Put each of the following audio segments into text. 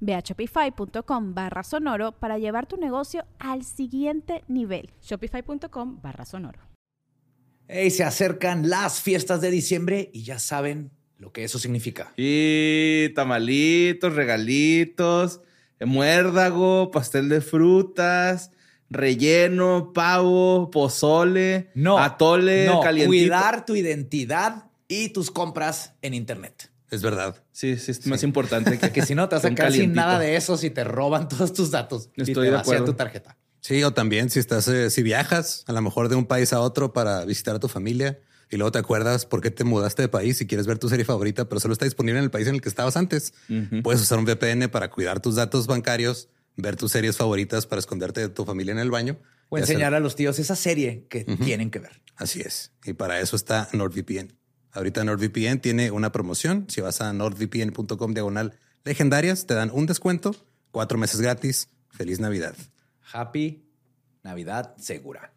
Ve a shopify.com barra sonoro para llevar tu negocio al siguiente nivel. Shopify.com barra sonoro. Hey, se acercan las fiestas de diciembre y ya saben lo que eso significa. Y tamalitos, regalitos, muérdago, pastel de frutas, relleno, pavo, pozole, No, atole, no, calientito. cuidar tu identidad y tus compras en internet. Es verdad. Sí, sí, es más importante que, Que si no te vas a quedar sin nada de eso si te roban todos tus datos y Estoy te de acuerdo. tu tarjeta. Sí, o también si estás, eh, si viajas a lo mejor de un país a otro para visitar a tu familia y luego te acuerdas por qué te mudaste de país y quieres ver tu serie favorita, pero solo está disponible en el país en el que estabas antes. Puedes usar un VPN para cuidar tus datos bancarios, ver tus series favoritas para esconderte de tu familia en el baño. O y hacer- enseñar a los tíos esa serie que tienen que ver. Así es. Y para eso está NordVPN. Ahorita NordVPN tiene una promoción. Si vas a nordvpn.com diagonal legendarias, te dan un descuento, cuatro meses gratis. Feliz Navidad. Happy Navidad segura.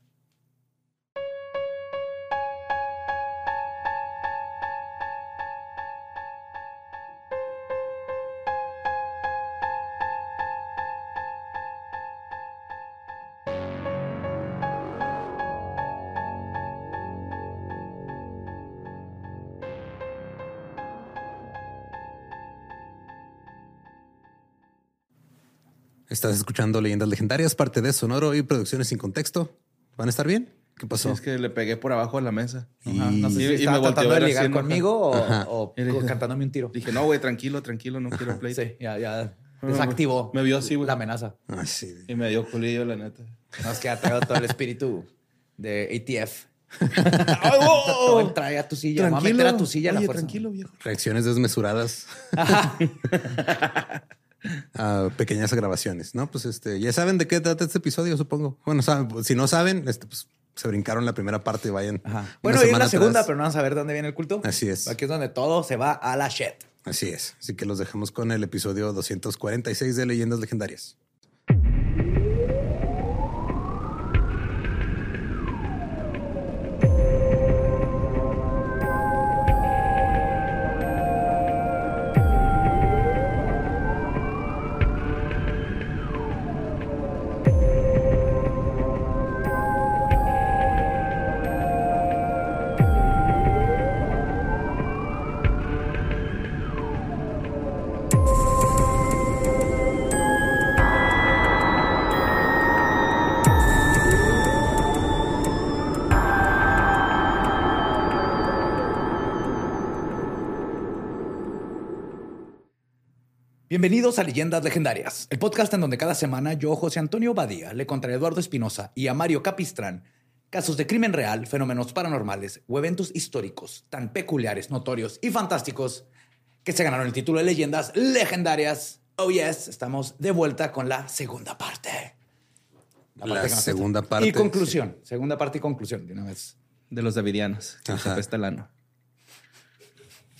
Estás escuchando Leyendas Legendarias, parte de Sonoro y Producciones sin Contexto. ¿Van a estar bien? ¿Qué pasó? Es que le pegué por abajo de la mesa. Ajá, No sé si Y- y estaba me volteó tratando de ligar así conmigo o, Ajá. o Y dije- cantándome un tiro. Dije, no, güey, tranquilo, tranquilo, no quiero play. Sí, ya, ya desactivó Me vio así, güey. la amenaza. Ah, sí. Y me dio culillo, la neta. No, es que ha traído todo el espíritu de ATF. Todo trae a tu silla. Me va a meter a tu silla a la Oye, fuerza. tranquilo, viejo. Reacciones desmesuradas a pequeñas grabaciones, ¿no? Pues este, ya saben de qué trata este episodio, supongo. Bueno, saben, si no saben, este, pues se brincaron la primera parte y vayan. Ajá. Bueno, y semana la segunda, atrás. pero no vamos a ver dónde viene el culto. Así es. Aquí es donde todo se va a la shit. Así es. Así que los dejamos con el episodio 246 de Leyendas Legendarias. Bienvenidos a Leyendas Legendarias, el podcast en donde cada semana yo, José Antonio Badía, le contra Eduardo Espinosa y a Mario Capistrán casos de crimen real, fenómenos paranormales o eventos históricos tan peculiares, notorios y fantásticos que se ganaron el título de Leyendas Legendarias. Oh yes, estamos de vuelta con la segunda parte. La parte que nos segunda falta. parte, Y conclusión. Segunda parte y conclusión de una vez. De los davidianos. Que ano.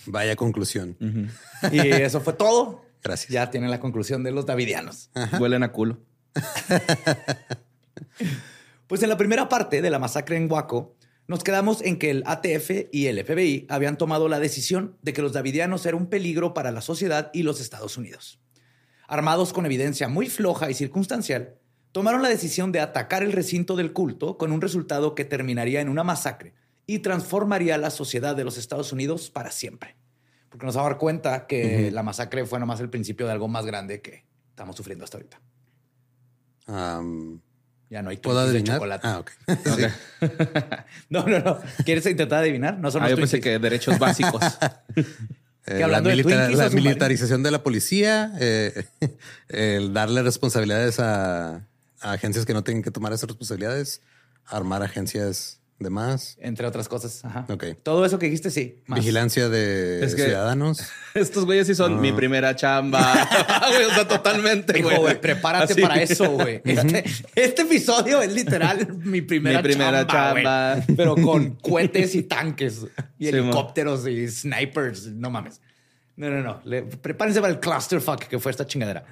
Vaya conclusión. Y eso fue todo. Gracias. Ya tienen la conclusión de los davidianos. Huelen a culo. Pues en la primera parte de la masacre en Waco, nos quedamos en que el ATF y el FBI habían tomado la decisión de que los davidianos eran un peligro para la sociedad y los Estados Unidos. Armados con evidencia muy floja y circunstancial, tomaron la decisión de atacar el recinto del culto con un resultado que terminaría en una masacre y transformaría la sociedad de los Estados Unidos para siempre. Porque nos vamos a dar cuenta que la masacre fue nomás el principio de algo más grande que estamos sufriendo hasta ahorita. Am, Ya no hay ¿Puedo de chocolate. Ah, ok. No, no, no. ¿Quieres intentar adivinar? No son Ah, los yo pensé que derechos básicos. Eh, Que la hablando de Twinkies o la militarización de la policía, eh, el darle responsabilidades a, a agencias que no tienen que tomar esas responsabilidades, armar agencias de más, Entre otras cosas. Ajá. Ok. Todo eso que dijiste, sí. más. vigilancia de Es que- ciudadanos. Estos güeyes sí son mi primera chamba. Güey, o sea, totalmente, Hijo, güey. prepárate Así. para eso, güey. Este, este episodio es literal mi primera, Mi primera chamba, güey. Pero con cohetes y tanques y Sí, helicópteros y snipers. No mames. No, no, no. Le- prepárense para el clusterfuck que fue esta chingadera.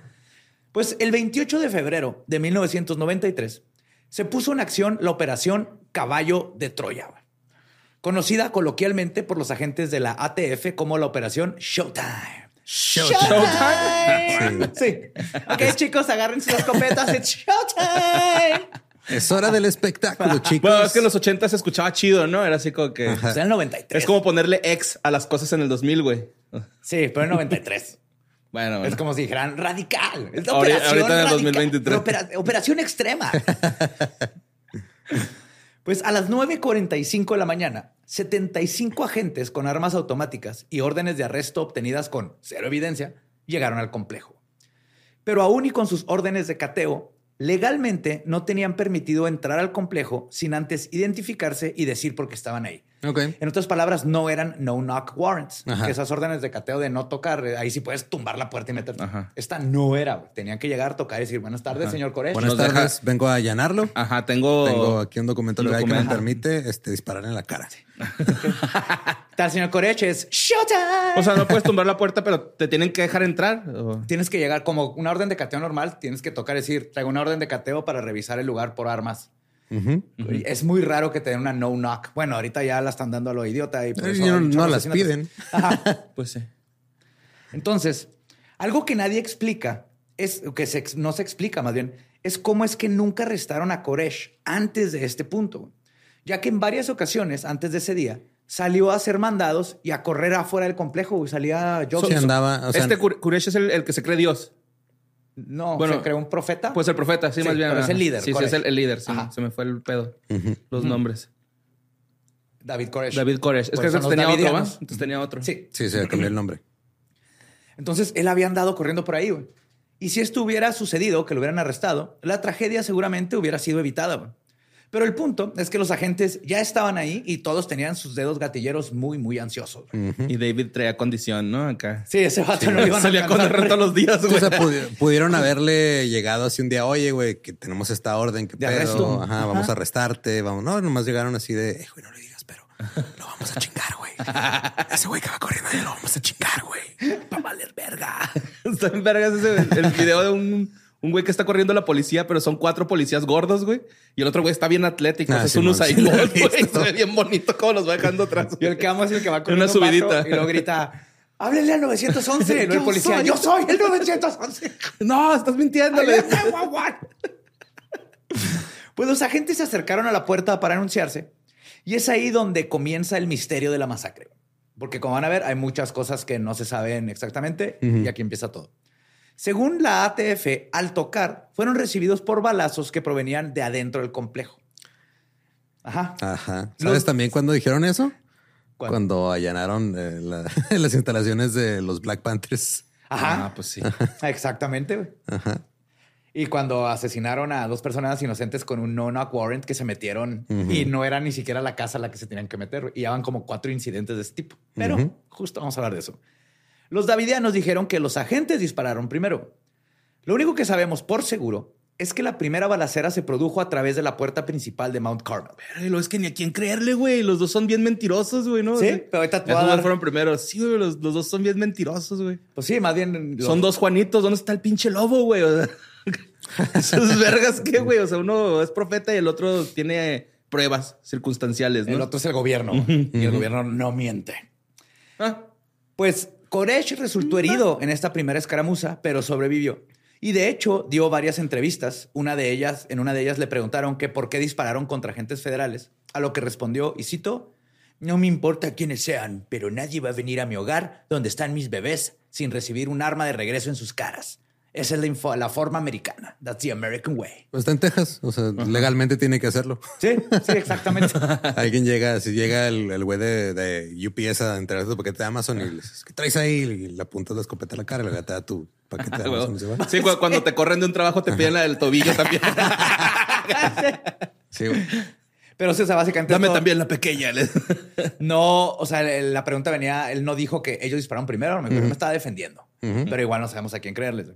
Pues el 28 de febrero de 1993 se puso en acción la operación Caballo de Troya, güey. conocida coloquialmente por los agentes de la ATF como la operación Showtime. Showtime. Sí. Ok, chicos, agárrense las escopetas. It's Showtime. Es hora del espectáculo, chicos. Bueno, es que en los 80 se escuchaba chido, ¿no? Era así como que. Pues en el 93. Es como ponerle ex a las cosas en el 2000, güey. Sí, pero en el 93. Bueno, bueno. Es como si dijeran radical. Es la operación ahorita en el radical. 2023. Opera- operación extrema. pues a las 9.45 de la mañana, 75 agentes con armas automáticas y órdenes de arresto obtenidas con cero evidencia llegaron al complejo. Pero aún y con sus órdenes de cateo, legalmente no tenían permitido entrar al complejo sin antes identificarse y decir por qué estaban ahí. Ok. En otras palabras, no eran no knock warrants, Ajá. que esas órdenes de cateo de no tocar, eh, ahí sí puedes tumbar la puerta y meterte. Ajá. Esta no era, güey. tenían que llegar, tocar y decir buenas tardes, señor Koresh. Buenas tardes, deja- vengo a allanarlo. Ajá, tengo. Tengo aquí un documento legal que me documento. permite este, disparar en la cara. Tal señor Koresh es Showtime. O sea, no puedes tumbar la puerta, pero te tienen que dejar entrar. ¿o? tienes que llegar como una orden de cateo normal, tienes que tocar decir, traigo una orden de cateo para revisar el lugar por armas. Es muy raro que te den una no knock. Bueno, ahorita ya la están dando a lo idiota y por Eh, eso no- las piden. Ajá. Pues sí. Entonces, algo que nadie explica es que se no se explica más bien es cómo es que nunca arrestaron a Koresh antes de este punto, ya que en varias ocasiones antes de ese día salió a hacer mandados y a correr afuera del complejo y salía yo. Sí, andaba, o sea, este Kuresh es el, el que se cree Dios. No, Bueno, se creó un profeta. Pues el profeta, sí, Sí, más bien. pero es el líder, Sí, sí, es el, el líder. sí, se me fue el pedo. Los nombres. David Koresh. David Koresh. Es que antes tenía otro, davidianos. Entonces tenía otro. Sí. Sí, se cambió el nombre. Entonces él había andado corriendo por ahí. güey. Y si esto hubiera sucedido, que lo hubieran arrestado, la tragedia seguramente hubiera sido evitada. güey. Pero el punto es que los agentes ya estaban ahí y todos tenían sus dedos gatilleros muy, muy ansiosos. Y David traía condición, ¿no? Acá. Sí, ese vato no lo iban a Salía con el todos los días, O sea, pudi- pudieron haberle llegado así un día, oye, güey, que tenemos esta orden, que pedo? arresto. Ajá, vamos a arrestarte, vamos. No, nomás llegaron así de, eh, güey, no le digas, pero lo vamos a chingar, güey. Ese güey que va corriendo, lo vamos a chingar, güey. Va a valer verga. Está en vergas ese el video de un, un güey que está corriendo la policía, pero son cuatro policías gordos, güey. Y el otro güey está bien atlético. Ah, es un Usain lo Bolt, güey. Se ve bien bonito cómo los va dejando atrás. Y el que amo es el que va con Una subidita. y luego grita, háblele al 911. Y luego el policía, soy. yo soy el 911. No, estás mintiéndole. Pues los agentes se acercaron a la puerta para anunciarse y es ahí donde comienza el misterio de la masacre. Porque como van a ver, hay muchas cosas que no se saben exactamente y aquí empieza todo. Según la ATF, al tocar, fueron recibidos por balazos que provenían de adentro del complejo. Ajá. Ajá. Los- ¿Sabes también cuándo dijeron eso? ¿Cuándo? Cuando allanaron eh, la- las instalaciones de los Black Panthers. Ajá. Ah, pues sí. Exactamente. Ajá. Y cuando asesinaron a dos personas inocentes con un no-knock warrant que se metieron y no era ni siquiera la casa a la que se tenían que meter. Y ya van como cuatro incidentes de ese tipo. Pero justo vamos a hablar de eso. Los davidianos dijeron que los agentes dispararon primero. Lo único que sabemos por seguro es que la primera balacera se produjo a través de la puerta principal de Mount Carmel. Pero lo es que ni a quién creerle, güey. Los dos son bien mentirosos, güey, ¿no? Sí, pero ahorita Esos dar- dos fueron primero. Sí, güey, los, los dos son bien mentirosos, güey. Pues sí, más bien... los- Son dos Juanitos. ¿Dónde está el pinche lobo, güey? O sea, Esos vergas, ¿qué, güey? O sea, uno es profeta y el otro tiene pruebas circunstanciales, ¿no? El otro es el gobierno. y el gobierno no miente. Ah, Pues Koresh resultó herido en esta primera escaramuza, pero sobrevivió. Y de hecho dio varias entrevistas. Una de ellas, en una de ellas le preguntaron que por qué dispararon contra agentes federales, a lo que respondió, y cito, no me importa quiénes sean, pero nadie va a venir a mi hogar donde están mis bebés sin recibir un arma de regreso en sus caras. Esa es la, info- la forma americana. That's the American way. Pues está en Texas. O sea, legalmente tiene que hacerlo. Sí, sí, exactamente. Alguien llega, si llega el el güey de, de UPS a entregar tu paquete de Amazon y le dices, ¿qué traes ahí? Y le apuntas la escopeta a la cara y le te da tu paquete de Amazon y se va. Sí, cu- cuando te corren de un trabajo te piden la del tobillo también. Sí, güey. Pero sí, o sea, básicamente. Dame todo- también la pequeña. No, o sea, la pregunta venía, él no dijo que ellos dispararon primero, mejor me estaba defendiendo. Pero igual no sabemos a quién creerles.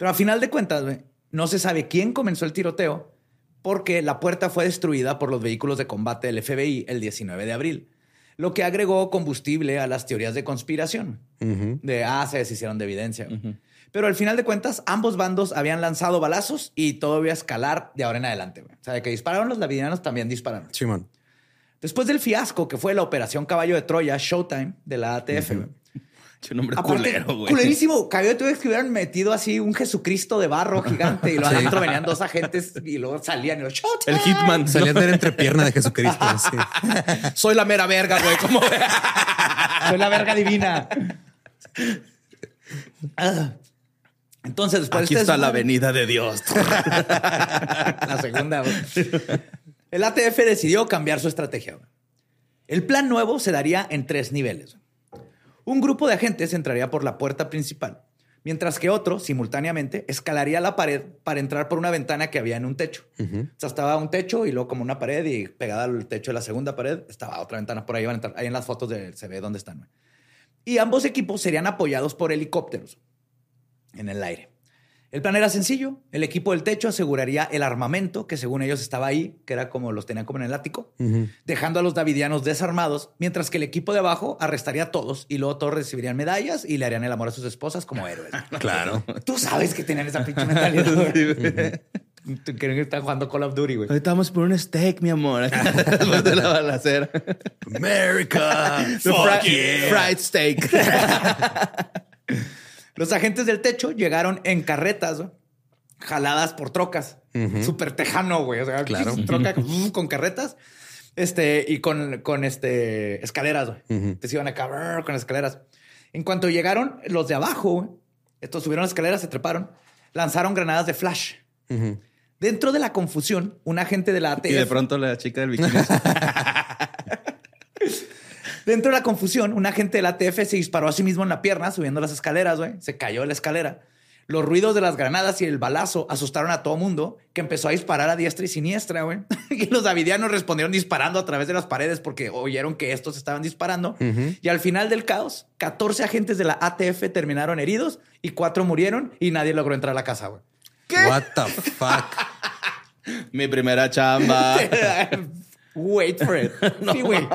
Pero a final de cuentas, güey, no se sabe quién comenzó el tiroteo porque la puerta fue destruida por los vehículos de combate del FBI el 19 de abril, lo que agregó combustible a las teorías de conspiración. De, ah, se deshicieron de evidencia. Pero al final de cuentas, ambos bandos habían lanzado balazos y todo iba a escalar de ahora en adelante. güey. O sea, de que dispararon los davidianos, también dispararon. Simón. Después del fiasco que fue la operación Caballo de Troya, Showtime, de la ATF, nombre Aparte, culero, güey. Culerísimo. Troya es que hubieran metido así un Jesucristo de barro gigante y lo adentro venían dos agentes y luego salían y lo Showtime. El Hitman. Salía de la entrepierna de Jesucristo. sí. Soy la mera verga, güey. ¿Cómo? Soy la verga divina. Entonces, después Aquí de este está la desmadre- venida de Dios. la segunda. güey. El ATF decidió cambiar su estrategia. güey. El plan nuevo se daría en tres niveles. Un grupo de agentes entraría por la puerta principal, mientras que otro, simultáneamente, escalaría la pared para entrar por una ventana que había en un techo. O sea, estaba un techo y luego como una pared y pegada al techo de la segunda pared estaba otra ventana. Por ahí van a entrar. Ahí en las fotos de- se ve dónde están. Y ambos equipos serían apoyados por helicópteros en el aire. El plan era sencillo. El equipo del techo aseguraría el armamento que según ellos estaba ahí, que era como los tenían como en el ático, dejando a los davidianos desarmados, mientras que el equipo de abajo arrestaría a todos y luego todos recibirían medallas y le harían el amor a sus esposas como héroes. Claro. Tú sabes que tenían esa pinche mentalidad. Tú Creen que están jugando Call of Duty, güey. Ahorita vamos por un steak, mi amor. Después de la balacera. America. Fried steak. Los agentes del techo llegaron en carretas, jaladas por trocas. Súper tejano, güey. O sea, Claro. troca con, con carretas. Este, y con, con este escaleras, güey. Entonces iban acá brr, con escaleras. En cuanto llegaron los de abajo, güey, estos subieron las escaleras, se treparon, lanzaron granadas de flash. Dentro de la confusión, un agente de la ATF. Y de pronto la chica del bikini. Dentro de la confusión, un agente del ATF se disparó a sí mismo en la pierna subiendo las escaleras, güey. Se cayó de la escalera. Los ruidos de las granadas y el balazo asustaron a todo mundo, que empezó a disparar a diestra y siniestra, güey. Y los davidianos respondieron disparando a través de las paredes porque oyeron que estos estaban disparando. Y al final del caos, 14 agentes de la ATF terminaron heridos y cuatro murieron y nadie logró entrar a la casa, güey. What the fuck? Mi primera chamba. Wait for it. Sí, güey.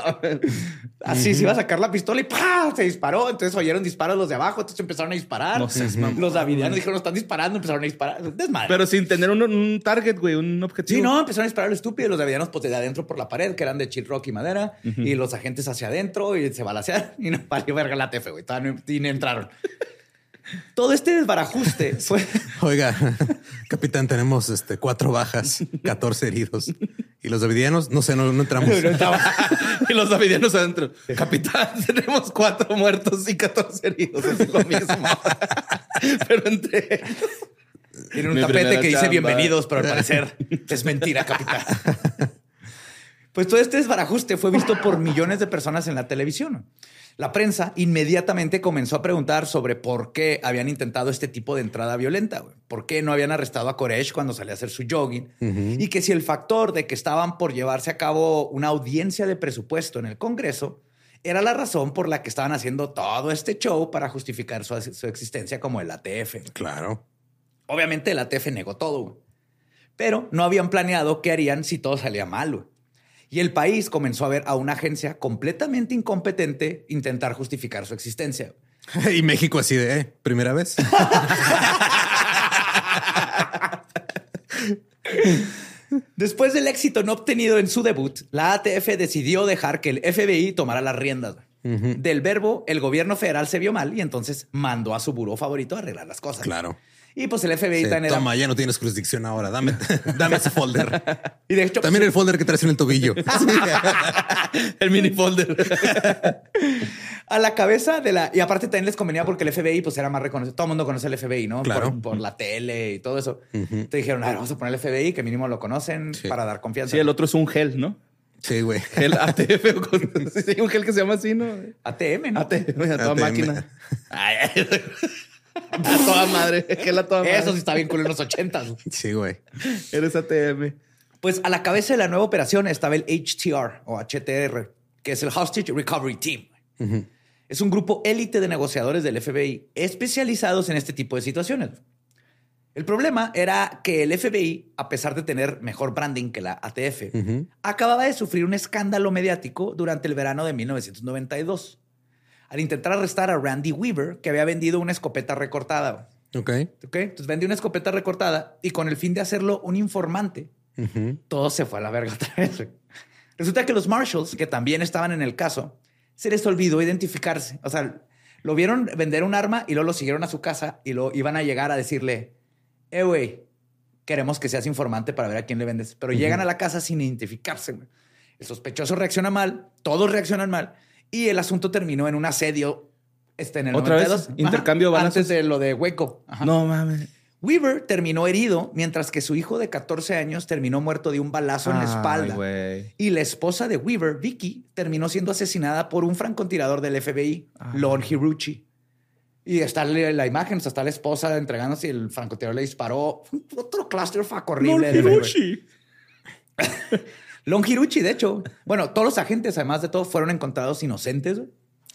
Así se iba a sacar la pistola y ¡pah! se disparó. Entonces oyeron disparos los de abajo, entonces empezaron a disparar. No seas los davidianos dijeron, están disparando, empezaron a disparar. Desmadre. Pero sin tener un, un target, güey, un objetivo. Sí, no, empezaron a disparar lo estúpido. Los davidianos, pues, de adentro por la pared, que eran de chill rock y madera, y los agentes hacia adentro y se balacearon y no valió verga la TF, güey. Todavía no- Y no entraron. Todo este desbarajuste fue. Oiga, capitán, tenemos este, cuatro bajas, 14 heridos. Y los davidianos, no sé, no, no entramos. y los davidianos adentro. Capitán, tenemos cuatro muertos y 14 heridos. Es lo mismo. Pero entre Tiene un Mi tapete que dice chamba. bienvenidos, pero al parecer es mentira, capitán. Pues todo este desbarajuste fue visto por millones de personas en la televisión. La prensa inmediatamente comenzó a preguntar sobre por qué habían intentado este tipo de entrada violenta, güey. por qué no habían arrestado a Koresh cuando salía a hacer su jogging y que si el factor de que estaban por llevarse a cabo una audiencia de presupuesto en el Congreso era la razón por la que estaban haciendo todo este show para justificar su, su existencia como el ATF. Claro. Obviamente el ATF negó todo, güey. pero no habían planeado qué harían si todo salía mal. Y el país comenzó a ver a una agencia completamente incompetente intentar justificar su existencia. Y México así de, eh, primera vez. Después del éxito no obtenido en su debut, la ATF decidió dejar que el FBI tomara las riendas. Del verbo, el gobierno federal se vio mal y entonces mandó a su buró favorito a arreglar las cosas. Claro. Y pues el FBI Sí, también era- toma, ya no tienes jurisdicción ahora. Dame, dame ese folder. Y de hecho, También el folder que traes en el tobillo. el mini folder. a la cabeza de la. Y aparte también les convenía porque el FBI pues era más reconocido. Todo el mundo conoce el FBI, ¿no? Claro. Por, por la tele y todo eso. Te dijeron, a ver, vamos a poner el FBI, que mínimo lo conocen Sí. para dar confianza. Sí, el otro es un gel, ¿no? Sí, güey. Gel ATF. con- Sí, un gel que se llama así, ¿no? ATM, ¿no? ATF, a toda ATM. máquina. A toda madre. Gel a toda madre. Eso sí está bien cool en los ochentas. Sí, güey. Eres ATM. Pues a la cabeza de la nueva operación estaba el HTR o HTR, que es el Hostage Recovery Team. Es un grupo élite de negociadores del FBI especializados en este tipo de situaciones. El problema era que el FBI, a pesar de tener mejor branding que la ATF, acababa de sufrir un escándalo mediático durante el verano de 1992 al intentar arrestar a Randy Weaver, que había vendido una escopeta recortada. Ok. ¿Ok? Entonces vendió una escopeta recortada y con el fin de hacerlo un informante, todo se fue a la verga otra vez. Resulta que los Marshalls, que también estaban en el caso, se les olvidó identificarse. O sea, lo vieron vender un arma y luego lo siguieron a su casa y lo iban a llegar a decirle, eh, güey, queremos que seas informante para ver a quién le vendes. Pero llegan a la casa sin identificarse. El sospechoso reacciona mal, todos reaccionan mal y el asunto terminó en un asedio este, en el ¿Otra vez? 92. ¿Intercambio de balazos? Antes de lo de Hueco. Ajá. No mames. Weaver terminó herido, mientras que su hijo de 14 años terminó muerto de un balazo en la Ay, espalda. güey. Y la esposa de Weaver, Vicky, terminó siendo asesinada por un francotirador del FBI, Lon Hiruchi. Y está la imagen, sea, está la esposa entregándose y el francotirador le disparó. Otro clusterfuck horrible. Lon Hiruchi, de hecho. Bueno, todos los agentes, además de todo, fueron encontrados inocentes.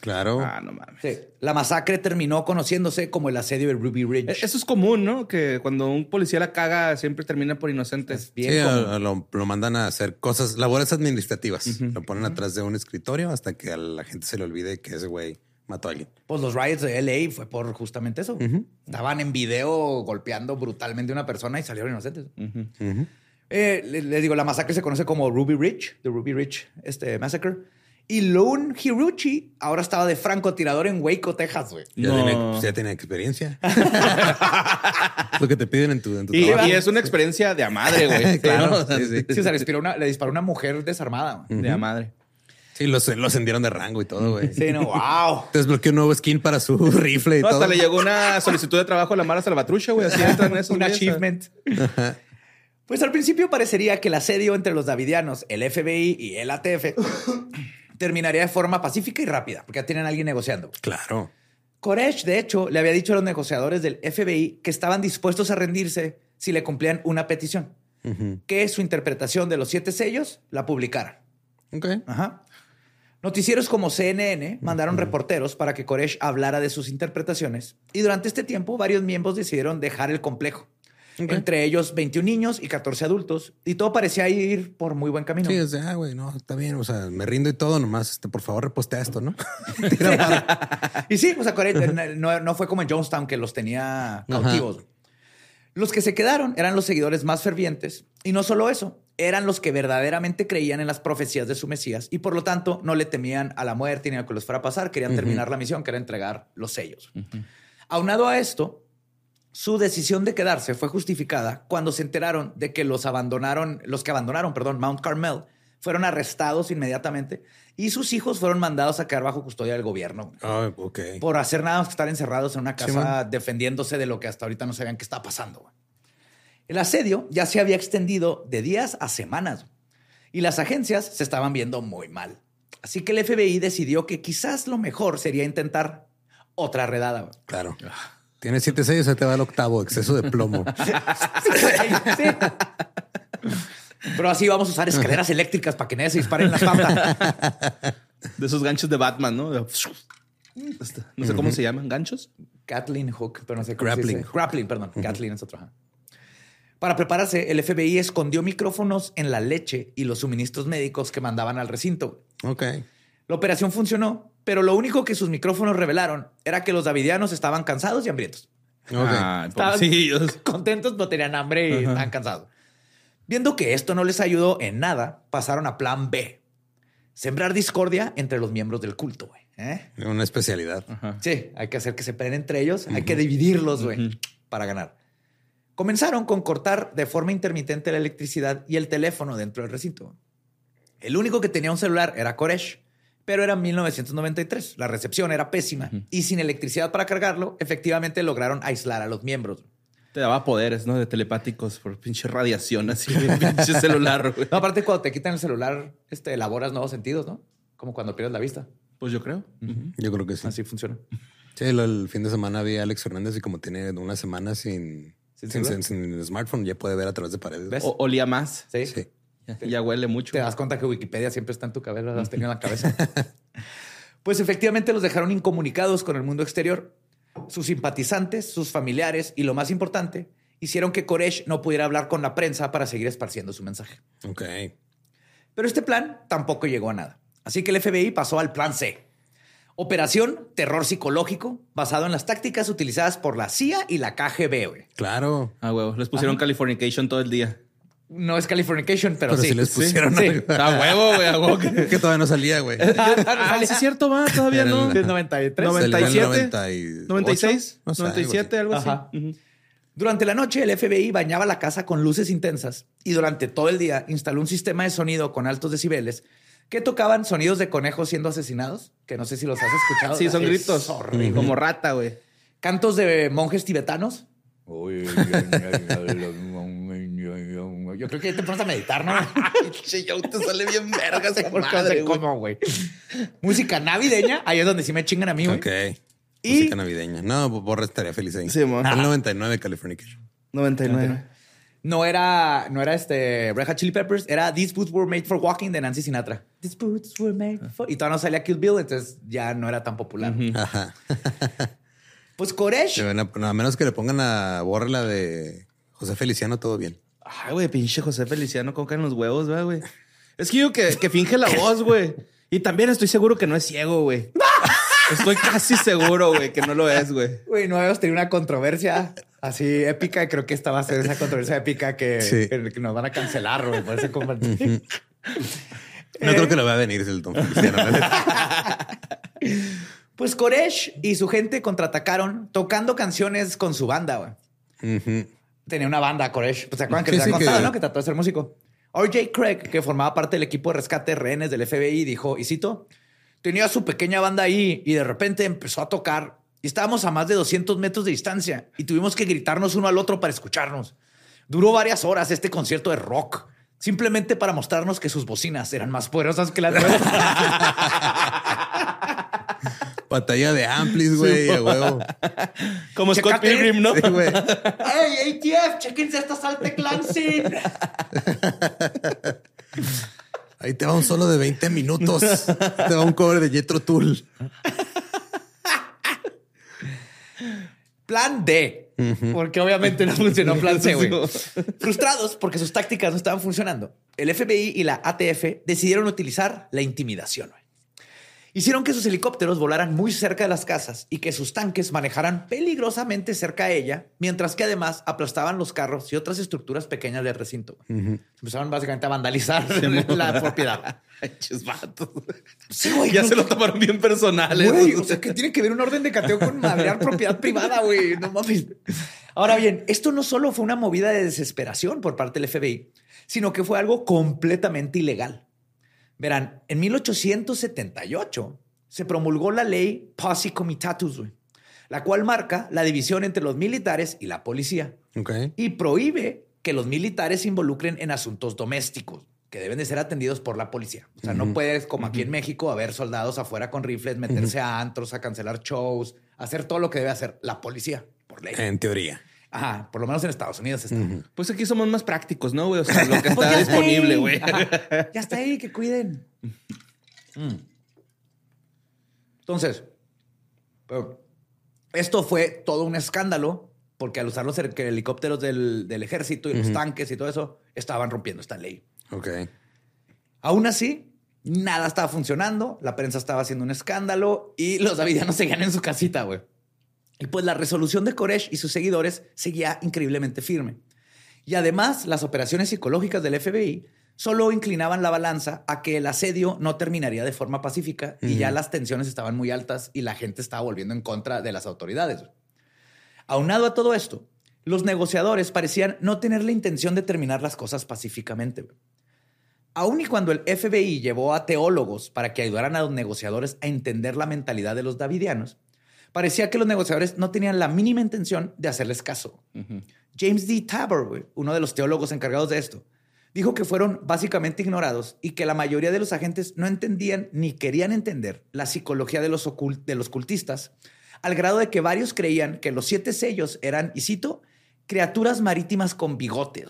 Claro. Ah, no mames. Sí. La masacre terminó conociéndose como el asedio de Ruby Ridge. E- Eso es común, ¿no? Que cuando un policía la caga, siempre termina por inocente. Es bien sí, común. lo, lo mandan a hacer cosas, labores administrativas. Lo ponen atrás de un escritorio hasta que a la gente se le olvide que ese güey mató a alguien. Pues los riots de LA fue por justamente eso. Estaban en video golpeando brutalmente a una persona y salieron inocentes. Eh, le- les digo, la masacre se conoce como Ruby Ridge, The Ruby Ridge este, Massacre. Y Lone Hiruchi ahora estaba de francotirador en Waco, Texas, güey. Ya, No. tiene, pues, experiencia. lo que te piden en tu, en tu Y, trabajo. y es una experiencia de a madre, güey. Claro, sí, sí. Sí, o sea, le disparó una, le disparó una mujer desarmada. De a madre. Sí, lo, lo ascendieron de rango y todo, güey. Sí, no, wow. Desbloqueó un nuevo skin para su rifle y No, todo. hasta le llegó una solicitud de trabajo a la Mara Salvatrucha, güey. Así entran esos un achievement. Pues al principio parecería que el asedio entre los davidianos, el FBI y el ATF terminaría de forma pacífica y rápida, porque ya tienen a alguien negociando. Claro. Koresh, de hecho, le había dicho a los negociadores del FBI que estaban dispuestos a rendirse si le cumplían una petición, que su interpretación de los siete sellos la publicaran. Ok. Ajá. Noticieros como CNN mandaron reporteros para que Koresh hablara de sus interpretaciones y durante este tiempo varios miembros decidieron dejar el complejo. Entre ellos 21 niños y 14 adultos y todo parecía ir por muy buen camino. Sí, o sea, ah, güey, no, está bien. O sea, me rindo y todo, nomás, este, por favor, repostea esto, ¿no? Y sí, o sea, no, no fue como en Jonestown que los tenía cautivos. Los que se quedaron eran los seguidores más fervientes y no solo eso, eran los que verdaderamente creían en las profecías de su Mesías y por lo tanto no le temían a la muerte ni a lo que les fuera a pasar, querían terminar la misión, que era entregar los sellos. Aunado a esto, su decisión de quedarse fue justificada cuando se enteraron de que los abandonaron, los que abandonaron, perdón, Mount Carmel, fueron arrestados inmediatamente y sus hijos fueron mandados a quedar bajo custodia del gobierno Ah, ok. por hacer nada más que estar encerrados en una casa defendiéndose de lo que hasta ahorita no sabían qué está pasando. güey. El asedio ya se había extendido de días a semanas y las agencias se estaban viendo muy mal. Así que el FBI decidió que quizás lo mejor sería intentar otra redada. güey. Claro. Tienes siete sellos, se te va el octavo, exceso de plomo. Sí. Pero así vamos a usar escaleras eléctricas para que nadie se dispare en la espalda. De esos ganchos de Batman, ¿no? No sé cómo se llaman, ganchos. Gatling Hook, pero no sé cómo se Grappling. dice. Grappling, perdón. Gatling es otro. Para prepararse, el FBI escondió micrófonos en la leche y los suministros médicos que mandaban al recinto. Ok. La operación funcionó, pero lo único que sus micrófonos revelaron era que los davidianos estaban cansados y hambrientos. Ok. Ay, Estaban pobrecillos. contentos, no tenían hambre y estaban cansados. Viendo que esto no les ayudó en nada, pasaron a plan B. Sembrar discordia entre los miembros del culto. güey. ¿Eh? Una especialidad. Sí, hay que hacer que se peleen entre ellos, hay que dividirlos, güey, para ganar. Comenzaron con cortar de forma intermitente la electricidad y el teléfono dentro del recinto. El único que tenía un celular era Koresh, Pero era 1993, la recepción era pésima y sin electricidad para cargarlo, efectivamente lograron aislar a los miembros. Te daba poderes, ¿no? De telepáticos por pinche radiación así de pinche celular, güey. No, aparte cuando te quitan el celular, este, elaboras nuevos sentidos, ¿no? Como cuando pierdes la vista. Pues yo creo. Yo creo que sí. Así funciona. Sí, lo- el fin de semana vi a Alex Fernández y como tiene una semana sin, ¿Sin sin- sin smartphone, ya puede ver a través de paredes. ¿Ves? O- olía más. Sí. Sí. Ya, ya huele mucho. Te das cuenta que Wikipedia siempre está en tu cabeza, lo has tenido en la cabeza. pues efectivamente los dejaron incomunicados con el mundo exterior. Sus simpatizantes, sus familiares y lo más importante, hicieron que Koresh no pudiera hablar con la prensa para seguir esparciendo su mensaje. Ok. Pero este plan tampoco llegó a nada. Así que el FBI pasó al plan C. Operación Terror Psicológico, basado en las tácticas utilizadas por la CIA y la KGB. güey. Claro. Ah, huevo. Les pusieron Californication todo el día. No es Californication, pero, Pero sí. sí les pusieron Sí. algo. A huevo, güey, a huevo. que- que todavía no salía, güey. Ah, sí es cierto, va, todavía no. el- Es 93. Noven- Salió en el 97, 98, 96, no sé, 97, algo así. Ajá. Ujú. Durante la noche, el FBI bañaba la casa con luces intensas y durante todo el día instaló un sistema de sonido con altos decibeles que tocaban sonidos de conejos siendo asesinados, que no sé si los has escuchado. Sí, son Es gritos. horrible. Como rata, güey. Cantos de monjes tibetanos. Yo creo que ya te pones a meditar, ¿no? Che, ya te sale bien vergas esa Porque madre, cómo, güey. Música navideña. Ahí es donde sí me chingan a mí, güey. Ok. Y- Música navideña. No, Borra estaría feliz ahí. Sí, mo. El 99 Californication. 99. No era, no era este Red Hot Chili Peppers, era These Boots Were Made for Walking de Nancy Sinatra. These Boots Were Made for... Y todavía no salía Kill Bill, entonces ya no era tan popular. Ajá. Pues Koresh... A, no, a menos que le pongan a Borra la de José Feliciano, todo bien. Ay, güey, pinche José Feliciano, cómo caen los huevos, ¿verdad, güey. Es que yo que, que finge la voz, güey. Y también estoy seguro que no es ciego, güey. Estoy casi seguro, güey, que no lo es, güey. Güey, no habíamos tenido una controversia así épica. Creo que esta va a ser esa controversia épica que, Sí. que- nos van a cancelar, güey, por ese comentario. No creo que lo va a venir el Don Feliciano. la neta. Pues Koresh y su gente contraatacaron tocando canciones con su banda, güey. Ujú. Tenía una banda, Koresh. Se acuerdan que Sí, les había contado, que- ¿no? Que trató de ser músico. RJ Craig, que formaba parte del equipo de rescate de rehenes del FBI, dijo, y cito, tenía su pequeña banda ahí y de repente empezó a tocar y estábamos a más de 200 metros de distancia y tuvimos que gritarnos uno al otro para escucharnos. Duró varias horas este concierto de rock, simplemente para mostrarnos que sus bocinas eran más poderosas que las nuestras. Batalla de amplis, güey, a huevo. Como Scott Chécate. Pilgrim, ¿no? Sí, güey. ¡Hey, ATF! ¡Chéquense esta salte Clancy! Ahí te va un solo de 20 minutos. Te va un cover de Jetro Tool. Plan D. Porque obviamente no funcionó plan C, güey. Frustrados porque sus tácticas no estaban funcionando, el FBI y la ATF decidieron utilizar la intimidación. Hicieron que sus helicópteros volaran muy cerca de las casas y que sus tanques manejaran peligrosamente cerca de ella, mientras que además aplastaban los carros y otras estructuras pequeñas del recinto. güey. Empezaron básicamente a vandalizar la propiedad. Sí, güey, Ya no- se lo tomaron bien personales. Güey, o sea, que tiene que ver un orden de cateo con madrear propiedad privada, güey. No mames. Ahora bien, esto no solo fue una movida de desesperación por parte del FBI, sino que fue algo completamente ilegal. Verán, en 1878 se promulgó la ley Posse Comitatus, güey, la cual marca la división entre los militares y la policía Ok. y prohíbe que los militares se involucren en asuntos domésticos que deben de ser atendidos por la policía. O sea, no puedes, como aquí en México, haber soldados afuera con rifles, meterse a antros, a cancelar shows, hacer todo lo que debe hacer la policía por ley. En teoría. Ajá, por lo menos en Estados Unidos está. Pues aquí somos más prácticos, ¿no, güey? O sea, lo que está disponible, güey. Ya está ahí, que cuiden. Mm. Entonces, pero esto fue todo un escándalo porque al usar los helicópteros del, del ejército y los tanques y todo eso, estaban rompiendo esta ley. Ok. Aún así, nada estaba funcionando, la prensa estaba haciendo un escándalo y los davidianos seguían en su casita, güey. Y pues la resolución de Koresh y sus seguidores seguía increíblemente firme. Y además, las operaciones psicológicas del FBI solo inclinaban la balanza a que el asedio no terminaría de forma pacífica y ya las tensiones estaban muy altas y la gente estaba volviendo en contra de las autoridades. Aunado a todo esto, los negociadores parecían no tener la intención de terminar las cosas pacíficamente. Aun y cuando el FBI llevó a teólogos para que ayudaran a los negociadores a entender la mentalidad de los davidianos, parecía que los negociadores no tenían la mínima intención de hacerles caso. James D. Tabor, uno de los teólogos encargados de esto, dijo que fueron básicamente ignorados y que la mayoría de los agentes no entendían ni querían entender la psicología de los, de los cultistas, al grado de que varios creían que los siete sellos eran, y cito, criaturas marítimas con bigotes.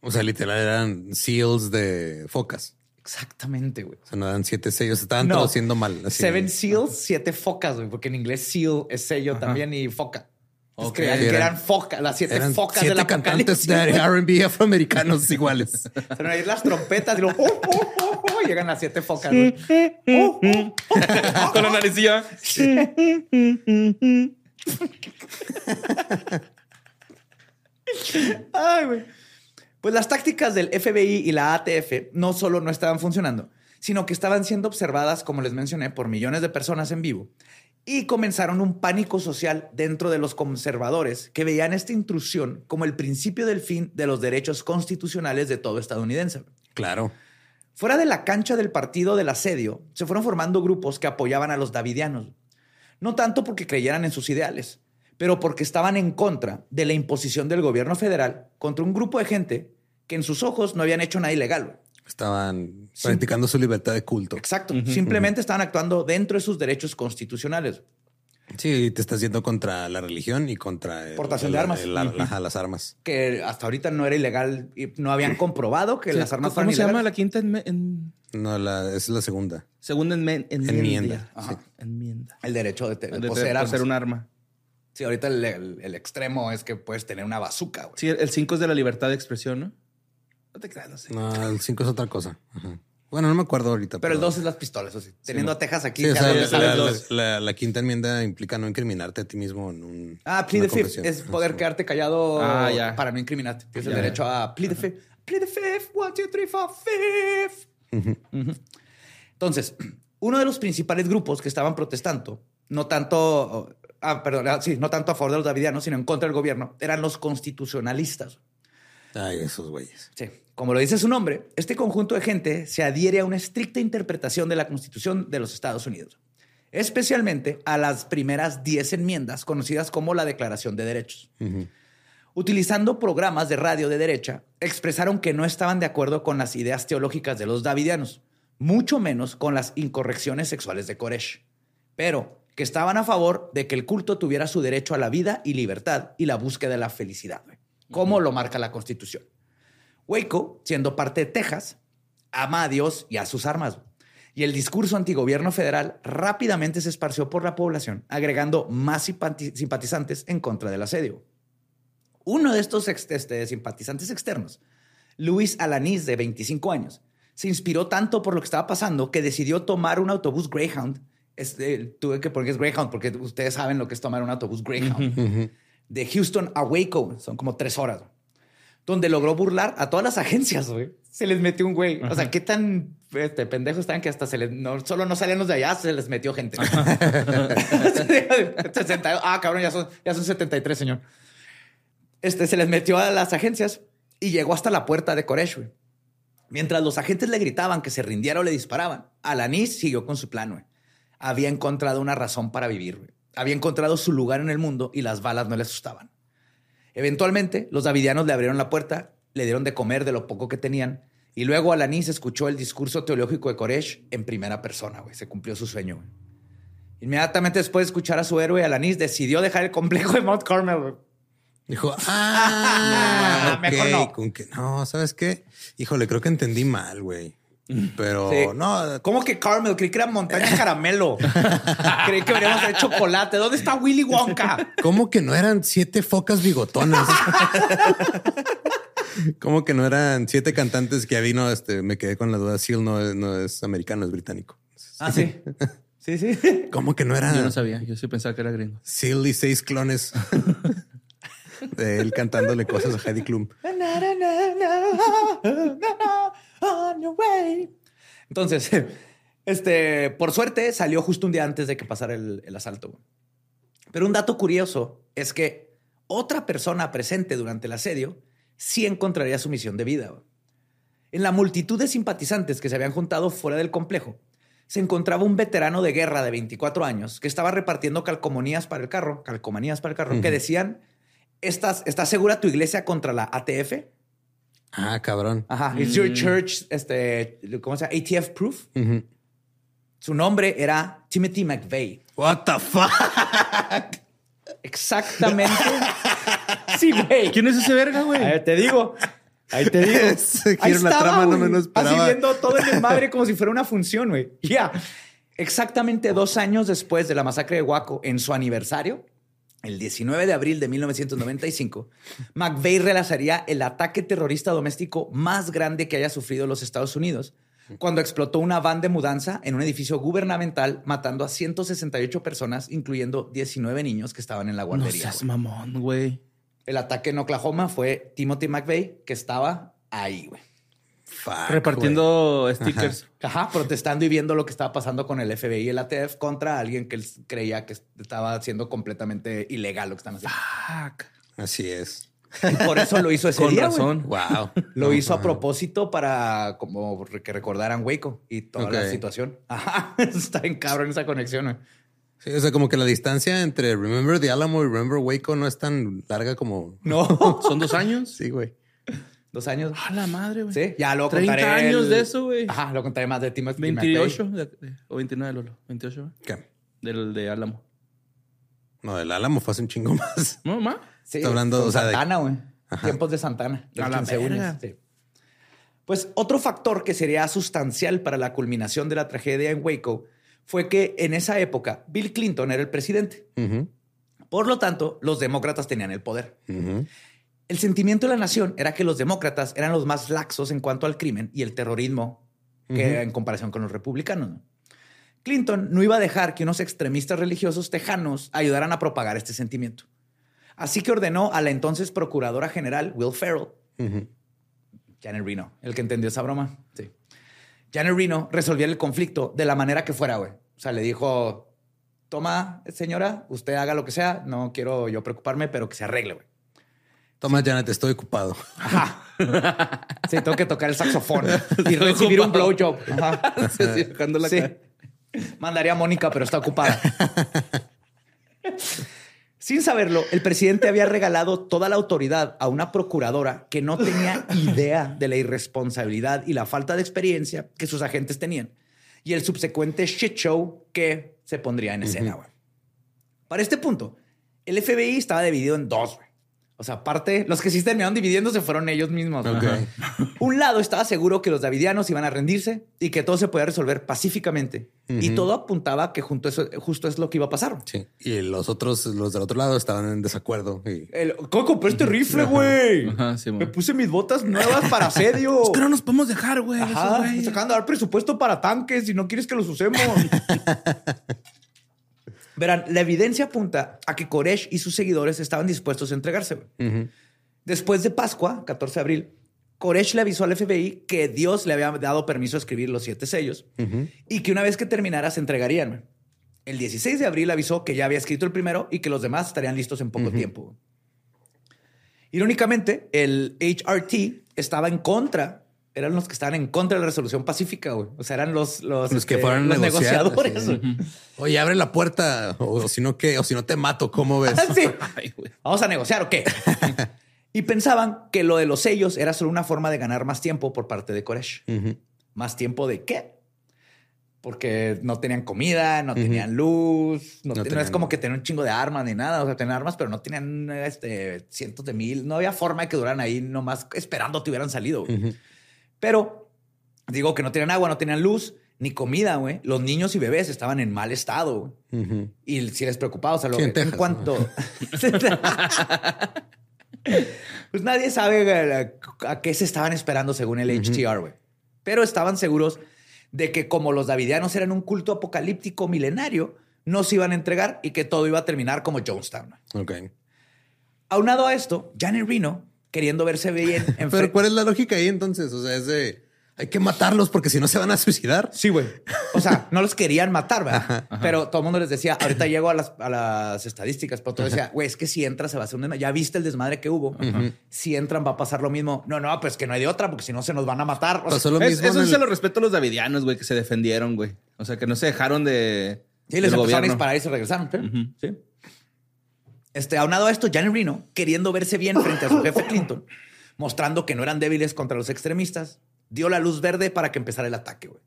O sea, literal eran seals de focas. Exactamente, güey. O sea, no eran siete sellos, estaban no. traduciendo mal. Seven seals, siete focas, güey, porque en inglés seal es sello también y foca. Okay. que eran, focas, las siete focas siete de la cantantes de R&B afroamericanos iguales. Pero ahí las trompetas y luego oh, oh, oh, llegan las siete focas. Con la naricilla. Ay, güey. Pues las tácticas del FBI y la ATF no solo no estaban funcionando, sino que estaban siendo observadas, como les mencioné, por millones de personas en vivo. Y comenzaron un pánico social dentro de los conservadores que veían esta intrusión como el principio del fin de los derechos constitucionales de todo estadounidense. Claro. Fuera de la cancha del partido del asedio, se fueron formando grupos que apoyaban a los davidianos. No tanto porque creyeran en sus ideales, pero porque estaban en contra de la imposición del gobierno federal contra un grupo de gente que en sus ojos no habían hecho nada ilegal. Estaban practicando su libertad de culto. Exacto. Simplemente estaban actuando dentro de sus derechos constitucionales. Sí, te estás yendo contra la religión y contra portación de armas. las armas. Que hasta ahorita no era ilegal y no habían comprobado que las armas ¿Cómo se llama la quinta en, No, la, es la segunda. Segunda en, enmienda. Enmienda. El derecho de, de, poseer, un arma. Sí, ahorita el, extremo es que puedes tener una bazooka. Sí, el 5 es de la libertad de expresión, ¿no? No te creas, no sé. No, el 5 es otra cosa. Bueno, no me acuerdo ahorita. Pero, el 2 es las pistolas, así. Teniendo a Texas aquí. la, quinta enmienda implica no incriminarte a ti mismo en un. Ah, plead the fifth. Es poder quedarte callado ah, para no incriminarte. Tienes el derecho a plead the fifth. Plead the fifth. One, two, three, four, fifth. Entonces, uno de los principales grupos que estaban protestando, no tanto. Ah, perdón, sí, no tanto a favor de los davidianos, sino en contra del gobierno, eran los constitucionalistas. Ay, esos güeyes. Sí. Como lo dice su nombre, este conjunto de gente se adhiere a una estricta interpretación de la Constitución de los Estados Unidos, especialmente a las primeras 10 enmiendas conocidas como la Declaración de Derechos. Utilizando programas de radio de derecha, expresaron que no estaban de acuerdo con las ideas teológicas de los davidianos, mucho menos con las incorrecciones sexuales de Koresh, pero que estaban a favor de que el culto tuviera su derecho a la vida y libertad y la búsqueda de la felicidad como lo marca la Constitución. Waco, siendo parte de Texas, ama a Dios y a sus armas. Y el discurso antigobierno federal rápidamente se esparció por la población, agregando más simpatizantes en contra del asedio. Uno de estos este, simpatizantes externos, Luis Alanis, de 25 años, se inspiró tanto por lo que estaba pasando que decidió tomar un autobús Greyhound. Este, tuve que poner es Greyhound porque ustedes saben lo que es tomar un autobús Greyhound de Houston a Waco, son como tres horas, donde logró burlar a todas las agencias, güey. Se les metió un güey. O sea, qué tan este, pendejos están que hasta se les, no, solo no salían los de allá, se les metió gente. ah, cabrón, ya son, ya son 73, señor. Este, se les metió a las agencias y llegó hasta la puerta de Koresh, güey. Mientras los agentes le gritaban que se rindiera o le disparaban, Alanis siguió con su plan, güey. Había encontrado una razón para vivir, había encontrado su lugar en el mundo y las balas no le asustaban. Eventualmente, los davidianos le abrieron la puerta, le dieron de comer de lo poco que tenían, y luego Alanis escuchó el discurso teológico de Koresh en primera persona, güey. Se cumplió su sueño, Inmediatamente después de escuchar a su héroe, Alanis decidió dejar el complejo de Mount Carmel, Dijo, ah, mejor no. Con que, no, ¿sabes qué? Híjole, creo que entendí mal, güey. Pero no. ¿Cómo que caramel? Creí que era montaña caramelo. Creí que deberíamos hacer chocolate. ¿Dónde está Willy Wonka? ¿Cómo que no eran siete focas bigotonas? ¿Cómo que no eran siete cantantes que vino? Este, me quedé con la duda. Seal no es, no es americano, es británico. Ah, sí. Sí, sí. ¿Cómo que no era? Yo no sabía. Yo sí pensaba que era gringo. Seal y seis clones de él cantándole cosas a Heidi Klum. Entonces, este, por suerte salió justo un día antes de que pasara el, asalto. Pero un dato curioso es que otra persona presente durante el asedio sí encontraría su misión de vida. En la multitud de simpatizantes que se habían juntado fuera del complejo, se encontraba un veterano de guerra de 24 años que estaba repartiendo calcomanías para el carro, calcomanías para el carro, que decían, ¿Estás, ¿estás segura tu iglesia contra la ATF? Ah, cabrón. Ajá. Is your church, este, ¿cómo se llama? ATF proof. Su nombre era Timothy McVeigh. What the fuck? Exactamente. sí, güey. ¿Quién es ese verga, güey? A ver, te digo. Ahí te digo. Ahí en la estaba, trama no me lo esperaba. Así viendo todo el desmadre como si fuera una función, güey. Ya. Exactamente dos años después de la masacre de Waco, en su aniversario, el 19 de abril de 1995, McVeigh realizaría el ataque terrorista doméstico más grande que haya sufrido los Estados Unidos, cuando explotó una van de mudanza en un edificio gubernamental, matando a 168 personas, incluyendo 19 niños que estaban en la No guardería. seas güey. mamón, güey. El ataque en Oklahoma fue Timothy McVeigh, que estaba ahí, güey. Fuck, Repartiendo stickers. Ajá, protestando y viendo lo que estaba pasando con el FBI y el ATF contra alguien que él creía que estaba haciendo completamente ilegal lo que están haciendo. Fuck. Así es. Y por eso lo hizo ese Con día, razón. Wow. Lo hizo a propósito para como que recordaran Waco y toda la situación. Ajá, está en cabrón esa conexión, güey. Sí, o sea, como que la distancia entre Remember the Alamo y Remember Waco no es tan larga como. No, ¿Son dos años? Sí, güey. Dos años. A la madre, güey. Sí, ya lo 30 contaré. años el- de eso, güey. Ajá, lo contaré más de Timothy 28 McVeigh. de- de- o 29, Lolo. 28, güey. ¿Qué? Del de Álamo. No, el Álamo fue hace un chingo más. ¿No, ma? Sí, Está hablando, o sea, de- Santana, güey. Tiempos de Santana. del A la 15 uñas, verga. sí. Pues otro factor que sería sustancial para la culminación de la tragedia en Waco fue que en esa época Bill Clinton era el presidente. Ujú, Por lo tanto, los demócratas tenían el poder. ujú. El sentimiento de la nación era que los demócratas eran los más laxos en cuanto al crimen y el terrorismo que en comparación con los republicanos. ¿no? Clinton no iba a dejar que unos extremistas religiosos tejanos ayudaran a propagar este sentimiento. Así que ordenó a la entonces procuradora general, Will Ferrell, Ujú. Janet Reno, el que entendió esa broma. Sí. Janet Reno resolviera el conflicto de la manera que fuera, güey. O sea, le dijo, toma, señora, usted haga lo que sea, no quiero yo preocuparme, pero que se arregle, güey. Toma, Janet, estoy ocupado. Sí, tengo que tocar el saxofón y recibir un blowjob. Ajá. Sí, sí, sacando la Sí. cara. Mandaría a Mónica, pero está ocupada. Sin saberlo, el presidente había regalado toda la autoridad a una procuradora que no tenía idea de la irresponsabilidad y la falta de experiencia que sus agentes tenían y el subsecuente shit show que se pondría en escena. Para este punto, el FBI estaba dividido en dos. O sea, aparte, los que sí terminaron dividiéndose fueron ellos mismos. güey. Ok. Un lado estaba seguro que los davidianos iban a rendirse y que todo se podía resolver pacíficamente. Y todo apuntaba que junto eso, justo es lo que iba a pasar. Sí. Y los otros, los del otro lado, estaban en desacuerdo. Y El, ¿Cómo compré este rifle, güey? Ajá, sí, Me puse mis botas nuevas para asedio. Es que no nos podemos dejar, güey. nos acaban de dar presupuesto para tanques y no quieres que los usemos. Verán, la evidencia apunta a que Koresh y sus seguidores estaban dispuestos a entregarse. Después de Pascua, 14 de abril, Koresh le avisó al FBI que Dios le había dado permiso a escribir los siete sellos y que una vez que terminara se entregarían. El 16 de abril avisó que ya había escrito el primero y que los demás estarían listos en poco tiempo. Irónicamente, el HRT estaba en contra, eran los que estaban en contra de la resolución pacífica, güey. O sea, eran los, los, Los que este, fueron los negociar, negociadores. Oye, abre la puerta. O, o si no, ¿qué? O si no te mato, ¿cómo ves? Sí. Ay, güey. ¿Vamos a negociar o qué? y pensaban que lo de los sellos era solo una forma de ganar más tiempo por parte de Koresh. ¿Más tiempo de qué? Porque no tenían comida, no tenían luz, no, es como que tenían un chingo de armas ni nada. O sea, tenían armas, pero no tenían este, cientos de mil. No había forma de que duraran ahí nomás esperando que hubieran salido. güey. Pero digo que no tenían agua, no tenían luz ni comida, güey. Los niños y bebés estaban en mal estado. Y si les preocupaba, o sea, lo Sí, que- en Texas, cuanto. pues nadie sabe a, qué se estaban esperando según el HTR, güey. Pero estaban seguros de que como los davidianos eran un culto apocalíptico milenario, no se iban a entregar y que todo iba a terminar como Jonestown. Ok. Aunado a esto, Janet Reno, queriendo verse bien en Pero ¿cuál es la lógica ahí entonces? O sea, es de, Hay que matarlos porque si no se van a suicidar. Sí, güey. O sea, no los querían matar, ¿verdad? Pero todo el mundo les decía, ahorita llego a las, a las estadísticas, pero todo decía, güey, es que si entras se va a hacer un desmadre. Ya viste el desmadre que hubo. Si entran va a pasar lo mismo. No, no, pues que no hay de otra, porque si no se nos van a matar. O sea, Pasó lo Es- mismo. eso el- se lo respeto a los davidianos, güey, que se defendieron, güey. O sea, que no se dejaron de. Sí, les empezaron a gobierno. disparar y se regresaron. ¿sí? Este, aunado a esto, Janet Reno, queriendo verse bien frente a su jefe Clinton, mostrando que no eran débiles contra los extremistas, dio la luz verde para que empezara el ataque, güey.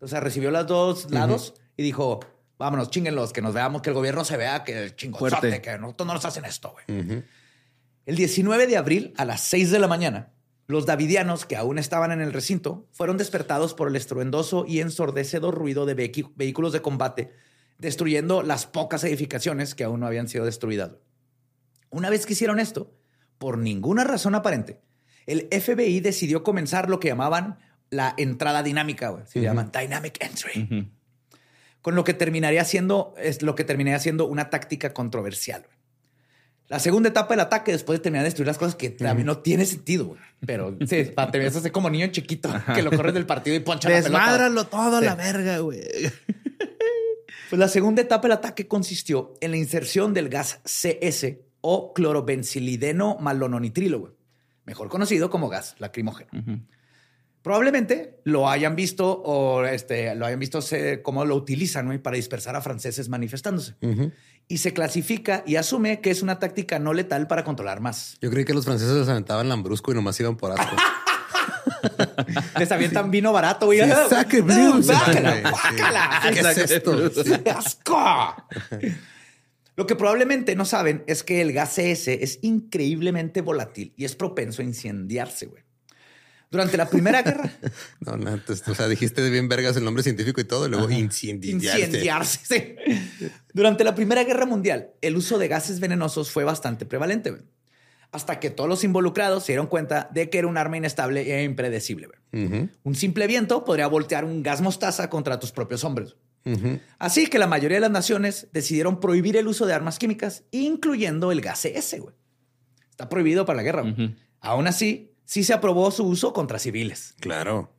O sea, recibió los dos lados y dijo, vámonos, chinguenlos, que nos veamos, que el gobierno se vea, que el chingozote, Fuerte. que nosotros no nos hacen esto, güey. El 19 de abril, a las 6 de la mañana, los davidianos que aún estaban en el recinto fueron despertados por el estruendoso y ensordecedor ruido de vehículos de combate, destruyendo las pocas edificaciones que aún no habían sido destruidas. Una vez que hicieron esto, por ninguna razón aparente, el FBI decidió comenzar lo que llamaban la entrada dinámica, güey. Se llaman Dynamic Entry. Con lo que terminaría siendo, es lo que terminaría siendo una táctica controversial. La segunda etapa del ataque, después de terminar de destruir las cosas que también no tiene sentido, güey. pero sí, para terminar, hacer como niño chiquito que lo corres del partido y poncha la pelota. Todo a la verga, güey. Pues la segunda etapa del ataque consistió en la inserción del gas CS o clorobencilideno malononitrilo, mejor conocido como gas lacrimógeno. Probablemente lo hayan visto o este, lo hayan visto se- cómo lo utilizan para dispersar a franceses manifestándose. Y se clasifica y asume que es una táctica no letal para controlar más. Yo creí que los franceses les aventaban lambrusco y nomás iban por asco. Les avientan vino barato, güey. Sí, saque blue, Guácala, saque. guácala. ¿Qué es esto? ¡Asco! Lo que probablemente no saben es que el gas CS es increíblemente volátil y es propenso a incendiarse, güey. Durante la Primera Guerra, No, no, o sea, dijiste bien vergas el nombre científico y todo, y luego incendiarse. incendiarse. sí. Durante la Primera Guerra Mundial, el uso de gases venenosos fue bastante prevalente, güey. Hasta que todos los involucrados se dieron cuenta de que era un arma inestable e impredecible. Un simple viento podría voltear un gas mostaza contra tus propios hombres. Así que la mayoría de las naciones decidieron prohibir el uso de armas químicas, incluyendo el gas CS, güey. Está prohibido para la guerra. Aún así, sí se aprobó su uso contra civiles. Claro.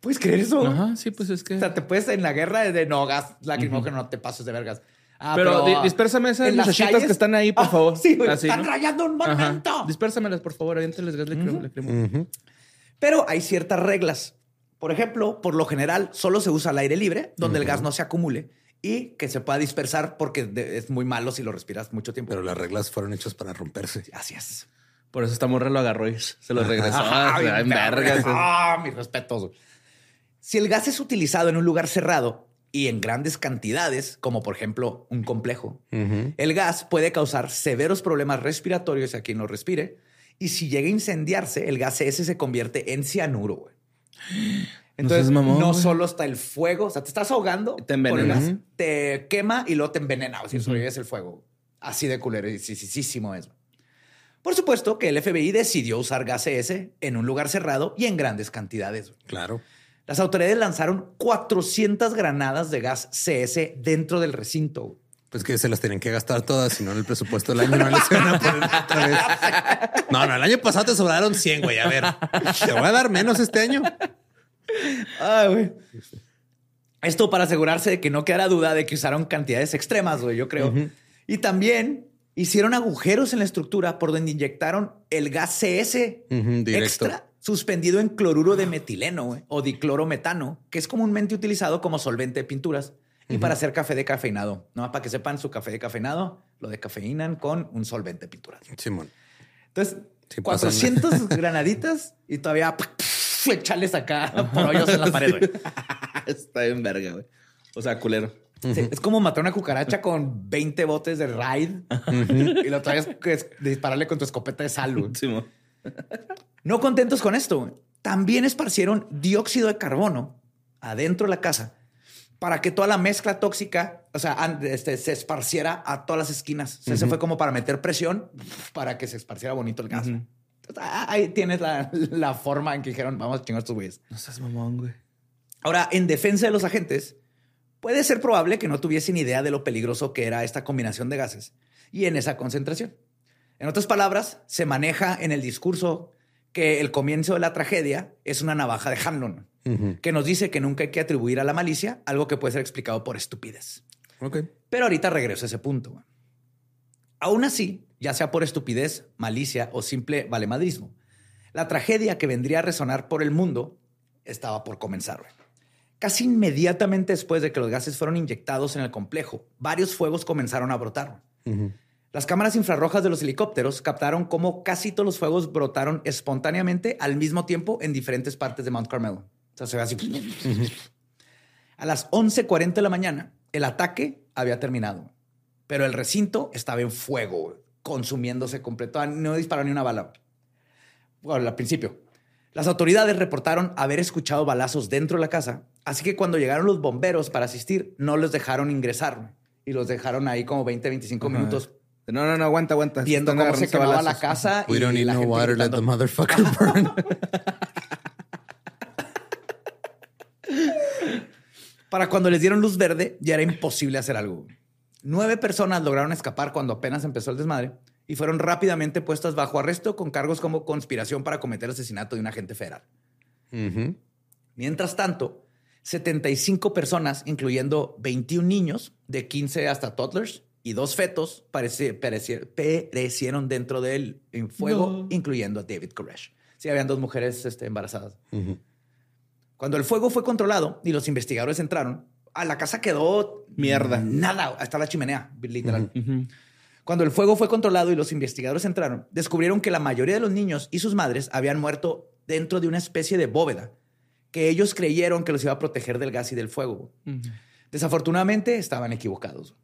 ¿Puedes creer eso? Ajá, sí, pues es que. O sea, te puedes en la guerra de no gas lacrimógeno, no te pases de vergas. Ah, pero, di- dispérsame esas calles- que están ahí, por Ah, favor. Sí, güey, Así, están ¿no? rayando un Ajá. monumento. Dispérsamelas, por favor. Aviéntales gas lacrim- lacrimógeno. Ujú. Pero hay ciertas reglas. Por ejemplo, por lo general, solo se usa al aire libre, donde el gas no se acumule y que se pueda dispersar porque es muy malo si lo respiras mucho tiempo. Pero las reglas fueron hechas para romperse. Así es. Por eso esta morra lo agarró y se lo regresó. Ajá, Ah, bien en vergas. vergas. Ah, mis respetos. Si el gas es utilizado en un lugar cerrado y en grandes cantidades, como por ejemplo un complejo, el gas puede causar severos problemas respiratorios a quien lo respire. Y si llega a incendiarse, el gas ese se convierte en cianuro. güey. Entonces, mamón, no solo está el fuego, o sea, te estás ahogando, Te envenena. gas, te quema y luego te envenena. O sea, sobrevives el fuego. Así de culero es. Por supuesto que el FBI decidió usar gas CS en un lugar cerrado y en grandes cantidades. güey. Claro. Las autoridades lanzaron 400 granadas de gas CS dentro del recinto. Pues que se las tenían que gastar todas, si no en el presupuesto del año no les a poner otra vez. No, no, el año pasado te sobraron 100, güey. A ver, te voy a dar menos este año. Ay, güey. Esto para asegurarse de que no quedara duda de que usaron cantidades extremas, güey, yo creo. Y también hicieron agujeros en la estructura por donde inyectaron el gas CS directo. extra suspendido en cloruro de metileno güey, o diclorometano, que es comúnmente utilizado como solvente de pinturas y para hacer café de cafeinado. No, para que sepan, su café de cafeinado lo decafeinan con un solvente de pinturas. Simón. Entonces, Sí, pasa 400 granaditas y todavía echales acá por hoyos en la pared. güey. Está bien verga, güey. O sea, culero. Sí, es como matar una cucaracha con 20 botes de raid y lo traes dispararle con tu escopeta de sal. güey. No contentos con esto, también esparcieron dióxido de carbono adentro de la casa para que toda la mezcla tóxica, o sea, este, se esparciera a todas las esquinas. O sea, se fue como para meter presión para que se esparciera bonito el gas. Entonces, ah, Ahí tienes la, la forma en que dijeron, vamos a chingar estos güeyes. No seas mamón, güey. Ahora, en defensa de los agentes, puede ser probable que no tuviesen idea de lo peligroso que era esta combinación de gases y en esa concentración. En otras palabras, se maneja en el discurso que el comienzo de la tragedia es una navaja de Hanlon, que nos dice que nunca hay que atribuir a la malicia algo que puede ser explicado por estupidez. Pero ahorita regreso a ese punto. Aún así, ya sea por estupidez, malicia o simple valemadrismo, la tragedia que vendría a resonar por el mundo estaba por comenzar. Casi inmediatamente después de que los gases fueron inyectados en el complejo, varios fuegos comenzaron a brotar. Las cámaras infrarrojas de los helicópteros captaron cómo casi todos los fuegos brotaron espontáneamente al mismo tiempo en diferentes partes de Mount Carmelo. O sea, se ve así. A las 11:40 de la mañana, el ataque había terminado, pero el recinto estaba en fuego, consumiéndose completo. Ah, No disparó ni una bala. Bueno, al principio. Las autoridades reportaron haber escuchado balazos dentro de la casa, así que cuando llegaron los bomberos para asistir, no los dejaron ingresar y los dejaron ahí como 20, 25 Ajá. minutos No, no, no, aguanta, aguanta. viendo Están cómo se quemaba la balazos. casa. We y don't need la no gente water, let the motherfucker burn. Para cuando les dieron luz verde, ya era imposible hacer algo. Nueve personas lograron escapar cuando apenas empezó el desmadre y fueron rápidamente puestas bajo arresto con cargos como conspiración para cometer asesinato de un agente federal. Ujú. Mientras tanto, 75 personas, incluyendo 21 niños de 15 hasta toddlers y dos fetos, pereci- perecieron dentro del en fuego, No. incluyendo a David Koresh. Sí, habían dos mujeres este, embarazadas. Cuando el fuego fue controlado y los investigadores entraron, a la casa quedó Mierda. Nada, hasta la chimenea, literal. Cuando el fuego fue controlado y los investigadores entraron, descubrieron que la mayoría de los niños y sus madres habían muerto dentro de una especie de bóveda que ellos creyeron que los iba a proteger del gas y del fuego. Desafortunadamente estaban equivocados.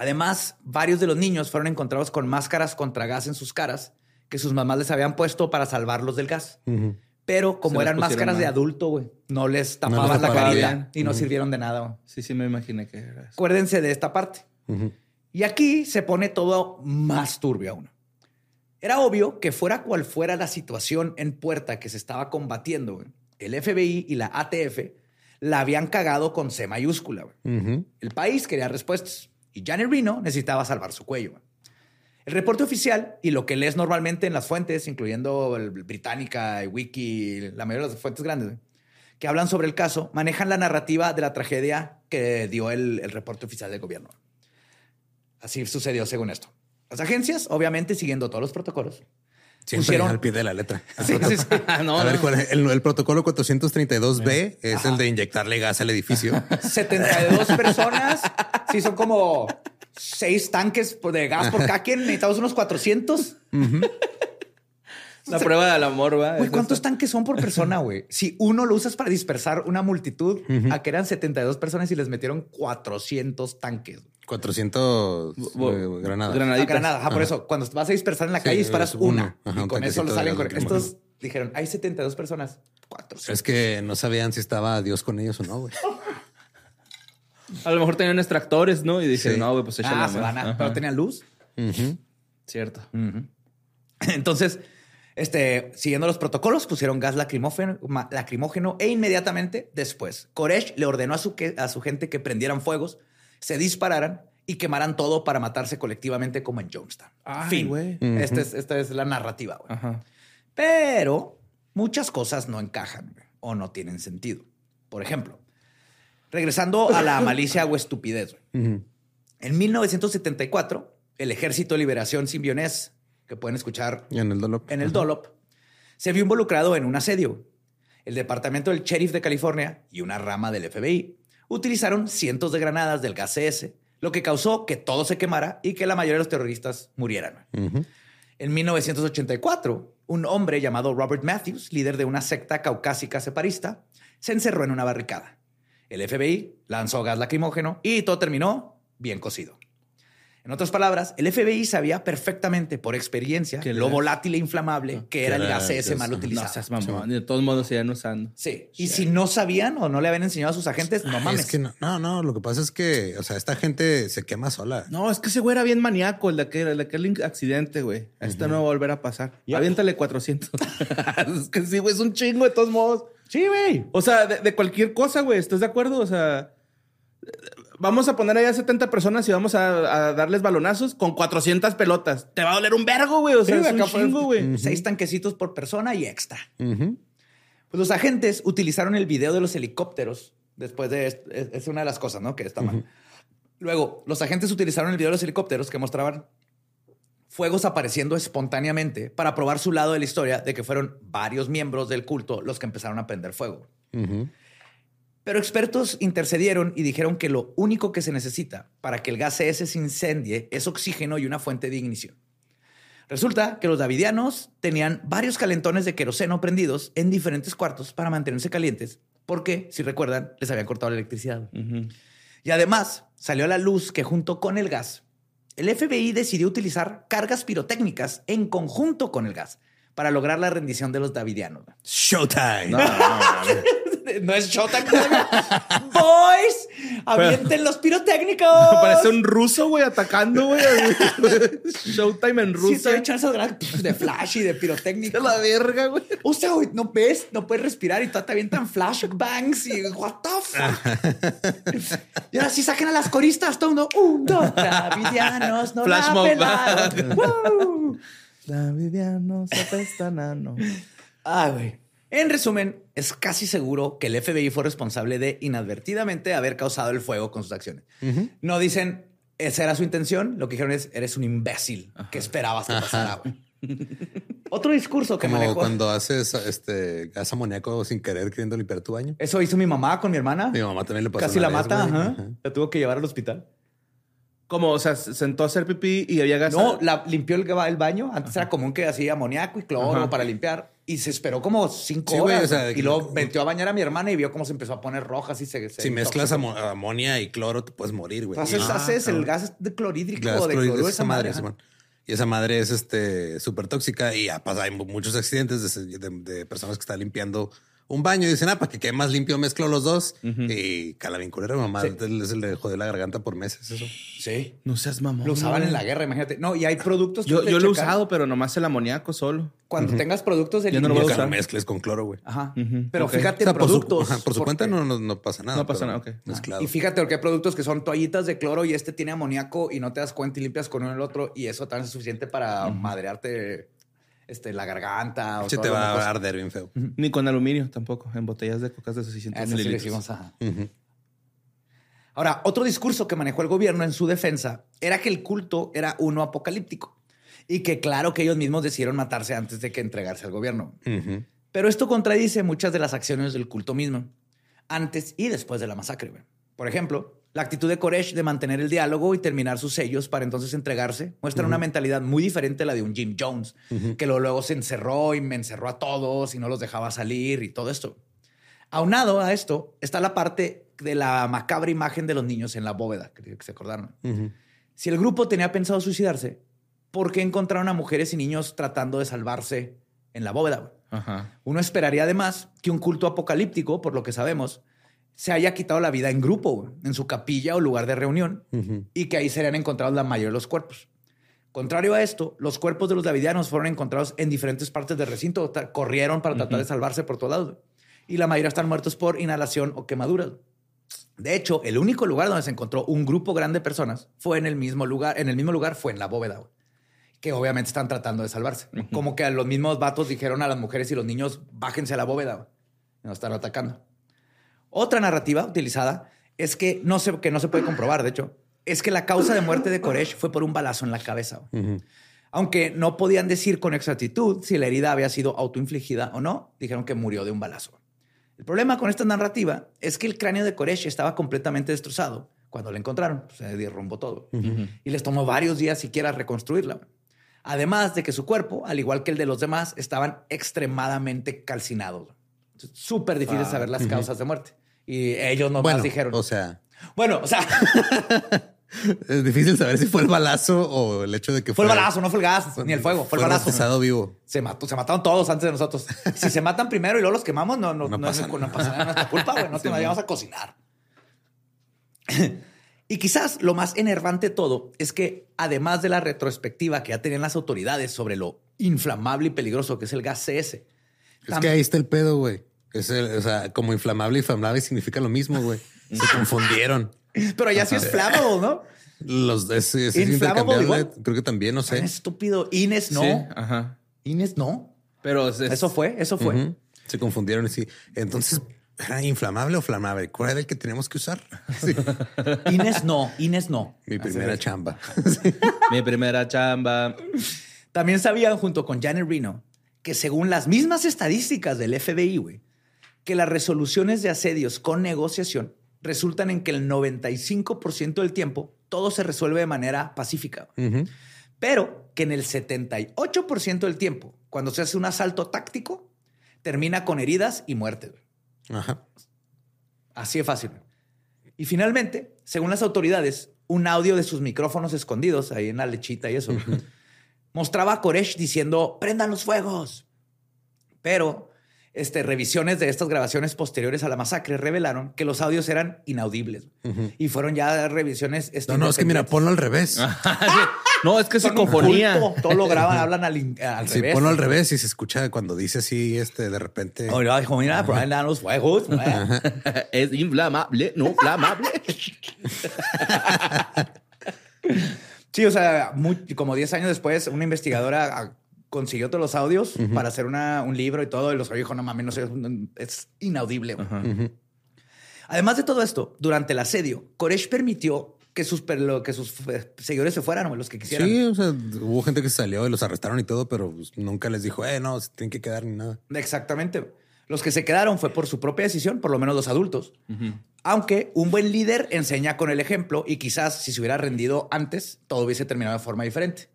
Además, varios de los niños fueron encontrados con máscaras contra gas en sus caras que sus mamás les habían puesto para salvarlos del gas. Pero como eran máscaras de adulto, güey, no les les tapaban la carita y no sirvieron de nada. Sí, sí, me imaginé que era eso. Acuérdense de esta parte. Y aquí se pone todo más turbio aún. Era obvio que fuera cual fuera la situación en puerta que se estaba combatiendo, el FBI y la ATF la habían cagado con C mayúscula. El país quería respuestas y Janet Reno necesitaba salvar su cuello. El reporte oficial y lo que lees normalmente en las fuentes, incluyendo el Británica, y Wiki, la mayoría de las fuentes grandes, que hablan sobre el caso, manejan la narrativa de la tragedia que dio el, el reporte oficial del gobierno. Así sucedió según esto. Las agencias, obviamente, siguiendo todos los protocolos. Siempre Pusieron- al pie de la letra. Sí, sí, sí. no, a ver, no. ¿cuál es? El, el protocolo 432B es el de inyectarle gas al edificio. 72 personas. Sí, son como seis tanques de gas por cada quien. Necesitamos unos 400. La prueba del amor, va. Güey, ¿cuántos tanques son por persona, güey? Si uno lo usas para dispersar una multitud, a que eran 72 personas y les metieron 400 tanques. 400 Bo- eh, granadas. Granaditas. Granada. Ajá, por Ajá. eso, cuando vas a dispersar en la Sí, calle, disparas una. Ajá, y un con eso lo salen lacrimógeno. Estos dijeron, hay 72 personas. 400. Es que no sabían si estaba Dios con ellos o no, güey. A lo mejor tenían extractores, ¿no? Y Sí. no, güey, pues échale Ah, más. se van a... Ajá. Pero tenían luz. Cierto. Entonces, este, siguiendo los protocolos, pusieron gas lacrimógeno, e inmediatamente después, Koresh le ordenó a su, que- a su gente que prendieran fuegos, se dispararan y quemaran todo para matarse colectivamente como en Jonestown. Ay, fin. güey. Este es- esta es la narrativa. güey. Ajá. Pero muchas cosas no encajan güey, o no tienen sentido. Por ejemplo, regresando a la malicia o estupidez. güey. En 1974, el Ejército de Liberación Simbionés, que pueden escuchar Y en el dolor. en el Dolop, se vio involucrado en un asedio. El Departamento del Sheriff de California y una rama del FBI utilizaron cientos de granadas del gas CS, lo que causó que todo se quemara y que la mayoría de los terroristas murieran. En 1984, un hombre llamado Robert Matthews, líder de una secta caucásica separista, se encerró en una barricada. El FBI lanzó gas lacrimógeno y todo terminó bien cocido. En otras palabras, el FBI sabía perfectamente por experiencia Que lo volátil e inflamable que era el gas gas, mal. No utilizado. seas mamón. De todos modos siguen usando. Sí. Y si no sabían o no le habían enseñado a sus agentes, no mames. Es que no, no, no, lo que pasa es que, o sea, esta gente se quema sola. No, es que ese güey era bien maníaco, el de aquel, el de aquel accidente, güey. Esto no va a volver a pasar. Aviéntale 400. es que sí, güey, es un chingo de todos modos. Sí, güey. O sea, de, de cualquier cosa, güey. ¿Estás de acuerdo? O sea, vamos a poner allá 70 personas y vamos a, a darles balonazos con 400 pelotas. Te va a doler un vergo, güey. O sea, Sí, es un chingo, güey. Seis tanquecitos por persona y extra. Ujú. Pues los agentes utilizaron el video de los helicópteros después de esto. Es, una de las cosas, ¿no? Que está mal. Luego, los agentes utilizaron el video de los helicópteros que mostraban fuegos apareciendo espontáneamente para probar su lado de la historia de que fueron varios miembros del culto los que empezaron a prender fuego. Ujú. Pero expertos intercedieron y dijeron que lo único que se necesita para que el gas CS se incendie es oxígeno y una fuente de ignición. Resulta que los davidianos tenían varios calentones de queroseno prendidos en diferentes cuartos para mantenerse calientes, porque, si recuerdan, les habían cortado la electricidad. Y además salió a la luz que junto con el gas, el FBI decidió utilizar cargas pirotécnicas en conjunto con el gas para lograr la rendición de los davidianos. Showtime. No, no, no. No es showtime. Boys, avienten los pirotécnicos. Parece un ruso, güey, atacando, güey. Showtime en Sí, Rusia. estoy echando de flash y de pirotécnica. la verga, güey. O sea, güey, no ves, no puedes respirar y todo te avientan flashbangs y what the fuck. y ahora sí saquen a las coristas, todo mundo. Un, dos, davidianos, no Flash la pelaron. Woo. Davidianos apestan ano. Ah, güey. En resumen, es casi seguro que el FBI fue responsable de inadvertidamente haber causado el fuego con sus acciones. No dicen esa era su intención, lo que dijeron es eres un imbécil que esperabas que pasara. güey. Otro discurso que Como manejó. cuando haces este gas amoníaco sin querer queriendo limpiar tu baño. Eso hizo mi mamá con mi hermana. Mi mamá también le pasó. Casi la vez, mata. güey. ajá. Ajá. La tuvo que llevar al hospital. Como, o sea, se sentó a hacer pipí y había gas. No, la limpió el, el baño. Antes era común que hacía amoníaco y cloro Ajá. para limpiar. Y se esperó como cinco Sí, güey, horas. o sea, y luego metió a bañar a mi hermana y vio cómo se empezó a poner roja. Así se, se Si mezclas amonia y cloro, te puedes morir, güey. Haces, Y- haces el gas de clorhídrico Gas o de cloruro, esa madre. Y esa madre es este súper tóxica y ha pasado hay muchos accidentes de, ese- de- de personas que están limpiando un baño y dicen, ah, para que quede más limpio, mezclo los dos y cala bien culero. Mamá Sí. se le jodió la garganta por meses. Eso. Sí. No seas mamón. Lo usaban en la guerra, imagínate. No, y hay productos que Yo, yo lo he usado, pero nomás el amoníaco solo. Cuando tengas productos de Yo no lo voy a usar. lo mezcles con cloro, güey. Ajá. Pero fíjate O sea, en por su, productos. ajá, por su cuenta no, no, no pasa nada. No pasa nada, ok. Mezclado. Y fíjate porque hay productos que son toallitas de cloro y este tiene amoníaco y no te das cuenta y limpias con uno y el otro y eso también es suficiente para madrearte este, la garganta. O Sí, todas te va a arder bien feo. Ni con aluminio tampoco. En botellas de cocas de 600 Eso sí le mililitros. ajá. Ujú. Ahora, otro discurso que manejó el gobierno en su defensa era que el culto era uno apocalíptico y que claro que ellos mismos decidieron matarse antes de que entregarse al gobierno. Pero esto contradice muchas de las acciones del culto mismo, antes y después de la masacre. Por ejemplo, la actitud de Koresh de mantener el diálogo y terminar sus sellos para entonces entregarse muestra una mentalidad muy diferente a la de un Jim Jones, que luego, luego se encerró y me encerró a todos y no los dejaba salir y todo esto. Aunado a esto está la parte de la macabra imagen de los niños en la bóveda, que se acordaron. Si el grupo tenía pensado suicidarse, ¿por qué encontraron a mujeres y niños tratando de salvarse en la bóveda? Ajá. Uno esperaría además que un culto apocalíptico, por lo que sabemos, se haya quitado la vida en grupo, en su capilla o lugar de reunión, y que ahí serían encontrados la mayoría de los cuerpos. Contrario a esto, los cuerpos de los davidianos fueron encontrados en diferentes partes del recinto, corrieron para tratar de salvarse por todos lados, y la mayoría están muertos por inhalación o quemaduras. De hecho, el único lugar donde se encontró un grupo grande de personas fue en el mismo lugar, en el mismo lugar fue en la bóveda, que obviamente están tratando de salvarse. Como que los mismos vatos dijeron a las mujeres y los niños, bájense a la bóveda, nos están atacando. Otra narrativa utilizada es que no, se, que no se puede comprobar, de hecho, es que la causa de muerte de Koresh fue por un balazo en la cabeza. Aunque no podían decir con exactitud si la herida había sido autoinfligida o no, dijeron que murió de un balazo. El problema con esta narrativa es que el cráneo de Koresh estaba completamente destrozado cuando lo encontraron. Se derrumbó todo. Y les tomó varios días siquiera reconstruirla. Además de que su cuerpo, al igual que el de los demás, estaban extremadamente calcinados. Súper difícil saber las causas de muerte. Y ellos nomás Bueno, dijeron. o sea, bueno, o sea, es difícil saber si fue el balazo o el hecho de que fue el balazo, no fue el gas, ni el fuego, fue el balazo. Vivo. Se mató, se mataron todos antes de nosotros. Si se matan primero y luego los quemamos, no, no, No no, es, pasa no pasa nada, nuestra culpa, güey. No te vayamos a cocinar. y quizás lo más enervante de todo es que, además de la retrospectiva que ya tenían las autoridades sobre lo inflamable y peligroso que es el gas CS, Es que ahí está el pedo, güey. Es el, o sea, como inflamable y inflamable significa lo mismo, güey. Se confundieron. Pero ya sí es flammable, ¿no? Los es, es Inflammable intercambiable. igual. Creo que también, no Tan sé. estúpido. Ines no. Sí, ajá. Ines no. Pero es- Eso fue, eso fue. Se confundieron. Sí. Entonces, ¿era inflamable o flamable? ¿Cuál era el que teníamos que usar? Sí. Ines no, Ines no. Mi primera chamba. mi primera chamba. También sabían, junto con Janet Reno, que según las mismas estadísticas del FBI, güey, que las resoluciones de asedios con negociación resultan en que el 95% del tiempo todo se resuelve de manera pacífica. Pero que en el 78% del tiempo, cuando se hace un asalto táctico, termina con heridas y muerte. Ajá. Así de fácil. Y finalmente, según las autoridades, un audio de sus micrófonos escondidos ahí en la lechita y eso mostraba a Koresh diciendo: prendan los fuegos. Pero este, revisiones de estas grabaciones posteriores a la masacre revelaron que los audios eran inaudibles y fueron ya revisiones. este, No, no, es que mira, ponlo al revés. no, es que psicofonía. culto, Todo lo graban, hablan al, al Sí, revés. ponlo al revés y se escucha cuando dice así, este, de repente. Oye, dijo, mira, prendan los fuegos. güey". es inflamable, no inflamable. Sí, o sea, muy- como 10 años después, una investigadora ah, consiguió todos los audios para hacer una- un libro y todo, y los dijo, no mames, no sé, es inaudible. güey". Además de todo esto, durante el asedio, Koresh permitió que sus, que sus eh, seguidores se fueran, o los que quisieran. Sí, o sea, hubo gente que salió y los arrestaron y todo, pero pues, nunca les dijo, eh, no, se tienen que quedar ni nada. Exactamente. Los que se quedaron fue por su propia decisión, por lo menos los adultos. Aunque un buen líder enseña con el ejemplo y quizás si se hubiera rendido antes, todo hubiese terminado de forma diferente.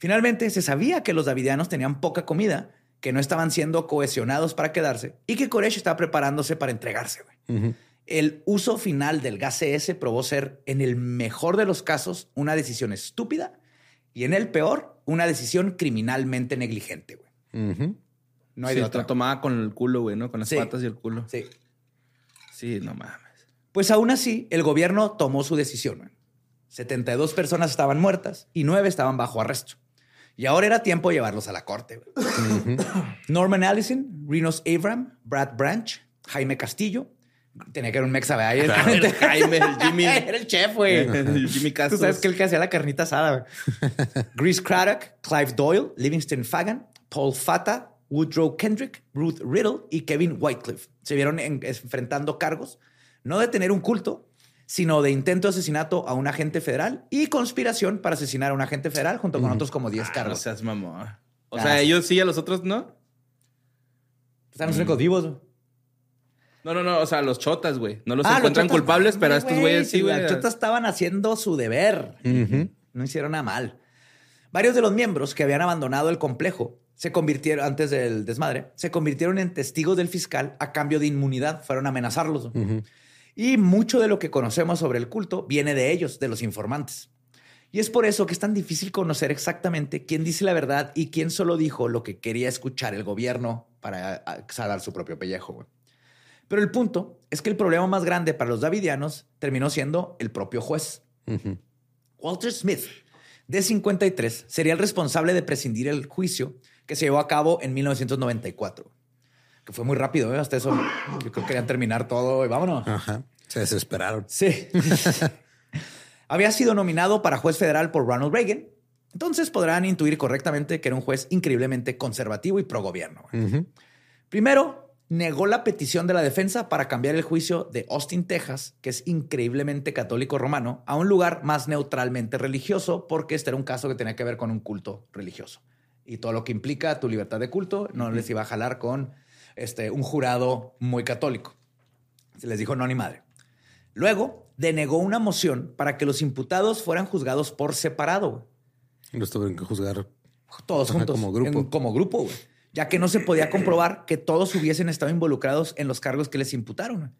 Finalmente, se sabía que los davidianos tenían poca comida, que no estaban siendo cohesionados para quedarse y que Koresh estaba preparándose para entregarse. güey. El uso final del gas CS probó ser, en el mejor de los casos, una decisión estúpida y en el peor, una decisión criminalmente negligente. güey. Ujú. No hay sí, de otra. lo tomaba con el culo, güey, ¿no? Con las Sí. patas y el culo. Sí. Sí, no mames. Pues aún así, el gobierno tomó su decisión. man. 72 personas estaban muertas y 9 estaban bajo arresto. Y ahora era tiempo de llevarlos a la corte. Norman Allison, Rinos Abram, Brad Branch, Jaime Castillo. Tenía que haber un mexa, Jaime, el Jimmy. Era el chef, güey. El Jimmy Tú sabes que el que hacía la carnita asada. güey. Grease Craddock, Clive Doyle, Livingston Fagan, Paul Fata, Woodrow Kendrick, Ruth Riddle y Kevin Whitecliffe se vieron en- enfrentando cargos no de tener un culto, sino de intento de asesinato a un agente federal y conspiración para asesinar a un agente federal junto con otros como 10 Ah, cargos. mamón. O Ah, sea, sí. ellos sí, a los otros no. Están los únicos vivos. güey. No, no, no. O sea, los chotas, güey. No los Ah, encuentran chotas, culpables, pero estos güeyes sí, güey. Los chotas estaban haciendo su deber. No hicieron nada mal. Varios de los miembros que habían abandonado el complejo se convirtieron, antes del desmadre, se convirtieron en testigos del fiscal a cambio de inmunidad. Fueron a amenazarlos. Y mucho de lo que conocemos sobre el culto viene de ellos, de los informantes. Y es por eso que es tan difícil conocer exactamente quién dice la verdad y quién solo dijo lo que quería escuchar el gobierno para a, salvar su propio pellejo. güey. Pero el punto es que el problema más grande para los davidianos terminó siendo el propio juez. Walter Smith, de 53, sería el responsable de prescindir el juicio que se llevó a cabo en 1994. Que fue muy rápido, ¿eh? hasta eso. Yo creo que querían terminar todo y vámonos. Ajá. Se desesperaron. Sí. Había sido nominado para juez federal por Ronald Reagan. Entonces podrán intuir correctamente que era un juez increíblemente conservativo y pro gobierno. Primero, negó la petición de la defensa para cambiar el juicio de Austin, Texas, que es increíblemente católico romano, a un lugar más neutralmente religioso, porque este era un caso que tenía que ver con un culto religioso. Y todo lo que implica tu libertad de culto no les iba a jalar con este, un jurado muy católico. Se les dijo no ni madre. Luego, denegó una moción para que los imputados fueran juzgados por separado. Los tuvieron que juzgar. todos Ajá, juntos. como grupo. en- como grupo, güey. Ya que no se podía comprobar que todos hubiesen estado involucrados en los cargos que les imputaron.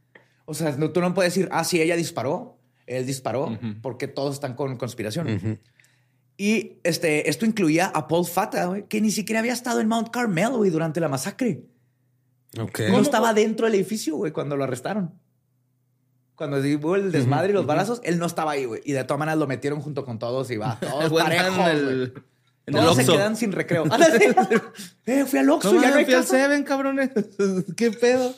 O sea, no- tú no puedes decir, ah, sí, ella disparó, él disparó, porque todos están con conspiración. Y este, esto incluía a Paul Fata, güey, que ni siquiera había estado en Mount Carmel, güey, durante la masacre. Ok. No estaba dentro del edificio, güey, cuando lo arrestaron. Cuando hubo el desmadre y los balazos, él no estaba ahí, güey. Y de todas maneras lo metieron junto con todos y va, todos parejos, en el, el se quedan sin recreo. Ándale. eh, fui al Oxxo, No ya no fui al. Seven, cabrones. ¿Qué pedo?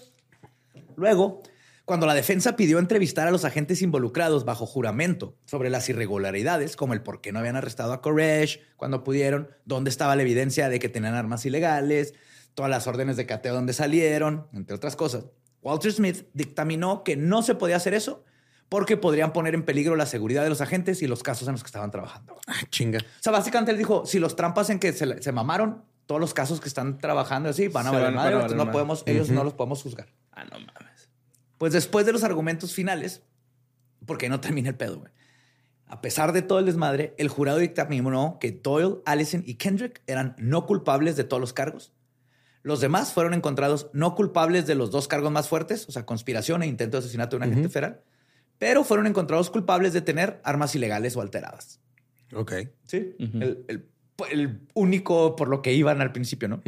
Luego, Cuando la defensa pidió entrevistar a los agentes involucrados bajo juramento sobre las irregularidades, como el por qué no habían arrestado a Koresh, cuando pudieron, dónde estaba la evidencia de que tenían armas ilegales, todas las órdenes de cateo donde salieron, entre otras cosas, Walter Smith dictaminó que no se podía hacer eso porque podrían poner en peligro la seguridad de los agentes y los casos en los que estaban trabajando. Ah, chinga. O sea, básicamente él dijo, si los trampas en que se, se mamaron, todos los casos que están trabajando así van a valer van- madre, van a entonces valer no madre. podemos, ellos no los podemos juzgar. Ah, no mames. Pues después de los argumentos finales, porque no termina el pedo, güey. A pesar de todo el desmadre, el jurado dictaminó que Doyle, Allison y Kendrick eran no culpables de todos los cargos. Los demás fueron encontrados no culpables de los dos cargos más fuertes, o sea, conspiración e intento de asesinato de un agente federal, pero fueron encontrados culpables de tener armas ilegales o alteradas. Ok. Sí. el, el- el único por lo que iban al principio, ¿no?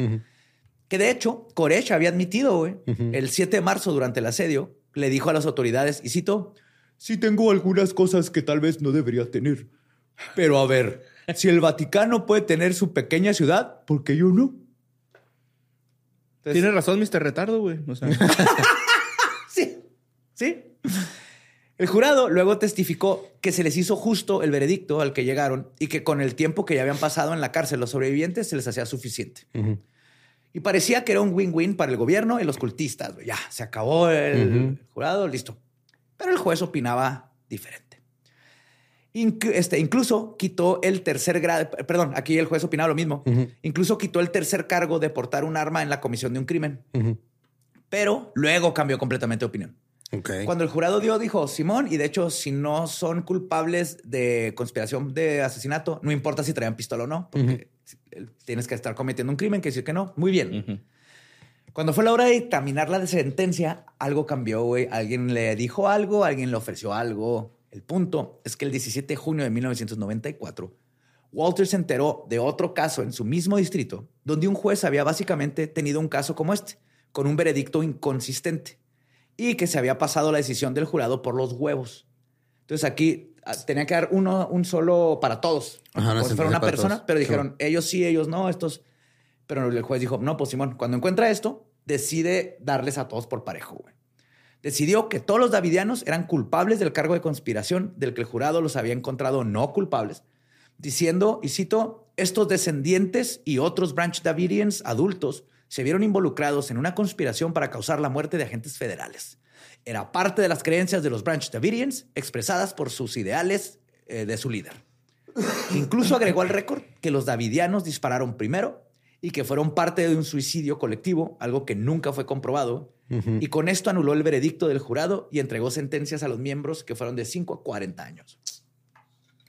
Que de hecho, Koresh había admitido, güey, el 7 de marzo durante el asedio, le dijo a las autoridades, y cito, sí tengo algunas cosas que tal vez no debería tener. Pero a ver, si el Vaticano puede tener su pequeña ciudad, ¿por qué yo no? Entonces- Tiene razón, Mr. Retardo, güey. O sea, Sí, sí. El jurado luego testificó que se les hizo justo el veredicto al que llegaron y que con el tiempo que ya habían pasado en la cárcel los sobrevivientes se les hacía suficiente. Y parecía que era un win-win para el gobierno y los cultistas. Ya, se acabó el jurado, listo. Pero el juez opinaba diferente. Inc- este, incluso quitó el tercer grado, perdón, aquí el juez opinaba lo mismo. Incluso quitó el tercer cargo de portar un arma en la comisión de un crimen. Pero luego cambió completamente de opinión. Cuando el jurado dio, dijo Simón, y de hecho, si no son culpables de conspiración de asesinato, no importa si traían pistola o no, porque tienes que estar cometiendo un crimen, que decir que no. Muy bien. Cuando fue la hora de dictaminar la sentencia, algo cambió, güey. Alguien le dijo algo, alguien le ofreció algo. El punto es que el 17 de junio de 1994, Walter se enteró de otro caso en su mismo distrito, donde un juez había básicamente tenido un caso como este, con un veredicto inconsistente y que se había pasado la decisión del jurado por los huevos. Entonces aquí ah, tenía que dar uno, un solo para todos. Ajá, como si fuera una persona, todos. pero Sí. dijeron ellos sí, ellos no, estos. Pero el juez dijo, no, pues Simón, cuando encuentra esto, decide darles a todos por parejo, güey. Decidió que todos los davidianos eran culpables del cargo de conspiración del que el jurado los había encontrado no culpables, diciendo, y cito, estos descendientes y otros Branch Davidians adultos se vieron involucrados en una conspiración para causar la muerte de agentes federales. Era parte de las creencias de los Branch Davidians expresadas por sus ideales eh, de su líder. Incluso agregó al récord que los davidianos dispararon primero y que fueron parte de un suicidio colectivo, algo que nunca fue comprobado. Y con esto anuló el veredicto del jurado y entregó sentencias a los miembros que fueron de 5 a 40 años.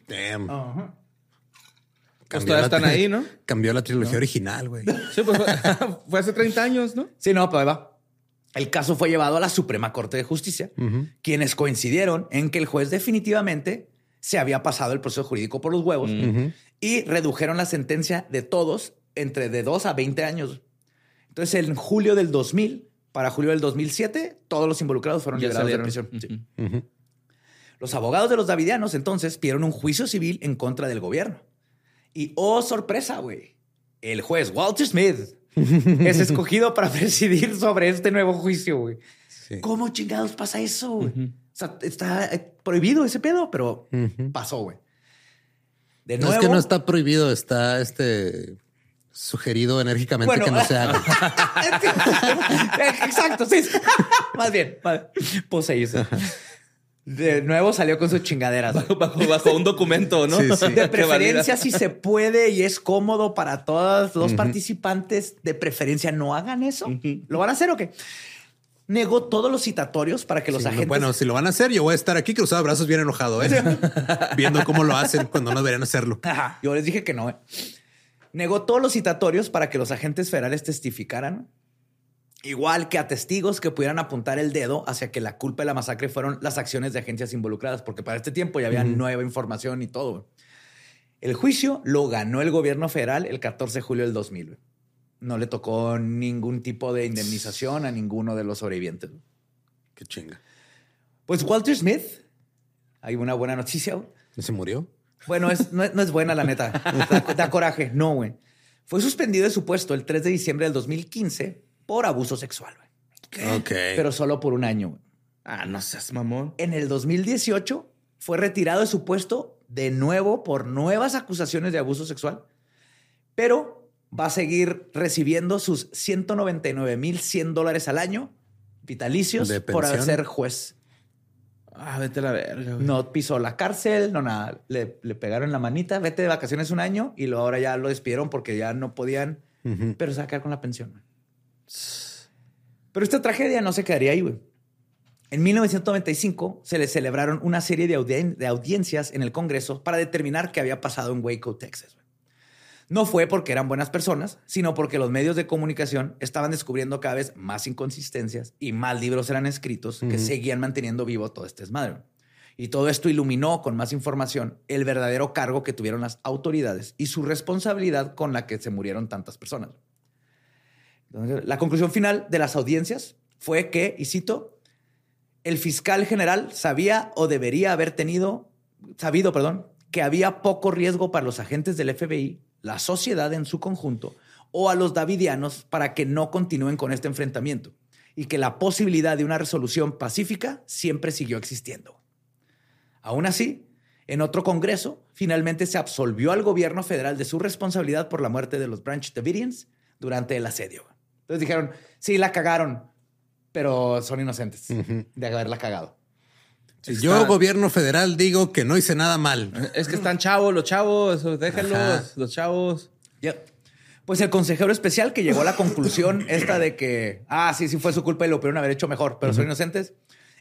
Damn. pues Cambió todavía la están ahí, ¿no? Cambió la trilogía original, güey. Sí, pues fue, fue hace 30 años, ¿no? Sí, no, pero ahí va. El caso fue llevado a la Suprema Corte de Justicia, quienes coincidieron en que el juez definitivamente se había pasado el proceso jurídico por los huevos y redujeron la sentencia de todos entre de 2 a 20 años. Entonces, en julio del 2000, para julio del 2007, todos los involucrados fueron Ya liberados de prisión. Sí. Los abogados de los davidianos entonces pidieron un juicio civil en contra del gobierno. Y oh, sorpresa, güey. El juez Walter Smith es escogido para presidir sobre este nuevo juicio, güey. Sí. ¿Cómo chingados pasa eso, güey? O sea, está eh, prohibido ese pedo, pero pasó, güey. De No es que no está prohibido, está este sugerido enérgicamente Bueno. que no se haga. Exacto, sí. Más bien, más- poseído. De nuevo salió con sus chingaderas. Bajo, bajo un documento, ¿no? Sí, sí. De preferencia, si se puede y es cómodo para todos los participantes, de preferencia no hagan eso. ¿Lo van a hacer o qué? Negó todos los citatorios para que los Sí, agentes. Bueno, si lo van a hacer, yo voy a estar aquí cruzado de brazos bien enojado, ¿eh? viendo cómo lo hacen cuando no deberían hacerlo. Ajá, yo les dije que no. eh. Negó todos los citatorios para que los agentes federales testificaran, igual que a testigos que pudieran apuntar el dedo hacia que la culpa de la masacre fueron las acciones de agencias involucradas, porque para este tiempo ya había nueva información y todo. El juicio lo ganó el gobierno federal el 14 de julio del 2000. güey. No le tocó ningún tipo de indemnización a ninguno de los sobrevivientes. Qué chinga. Pues Walter Smith, hay una buena noticia. ¿Se murió? Bueno, es, no, es, no es buena la neta. Da, da coraje. No, güey. Fue suspendido de su puesto el 3 de diciembre del 2015 por abuso sexual, güey. Ok. Pero solo por un año. güey. Ah, no seas mamón. En el 2018 fue retirado de su puesto de nuevo por nuevas acusaciones de abuso sexual, pero va a seguir recibiendo sus 199.100 dólares al año vitalicios ¿De por ser juez. Ah, vete a la verga, güey. No pisó la cárcel, no nada. Le, le pegaron la manita, vete de vacaciones un año y luego ahora ya lo despidieron porque ya no podían, pero se va a quedar con la pensión. Pero esta tragedia no se quedaría ahí, güey. En 1995 se le celebraron una serie de, audien- de audiencias en el Congreso para determinar qué había pasado en Waco, Texas. güey. No fue porque eran buenas personas, sino porque los medios de comunicación estaban descubriendo cada vez más inconsistencias y más libros eran escritos que seguían manteniendo vivo todo este desmadre. Y todo esto iluminó con más información el verdadero cargo que tuvieron las autoridades y su responsabilidad con la que se murieron tantas personas. Entonces, la conclusión final de las audiencias fue que, y cito, el fiscal general sabía o debería haber tenido, sabido, perdón, que había poco riesgo para los agentes del FBI, la sociedad en su conjunto o a los davidianos para que no continúen con este enfrentamiento y que la posibilidad de una resolución pacífica siempre siguió existiendo. Aún así, en otro congreso, finalmente se absolvió al gobierno federal de su responsabilidad por la muerte de los Branch Davidians durante el asedio. Entonces dijeron, sí, la cagaron, pero son inocentes de haberla cagado. Si yo, gobierno federal, digo que no hice nada mal. Es que están chavos, los chavos, déjenlos, Ajá. los chavos. Ya. Pues el consejero especial que llegó a la conclusión esta de que, ah, sí, sí fue su culpa y lo pudieron haber hecho mejor, pero son inocentes,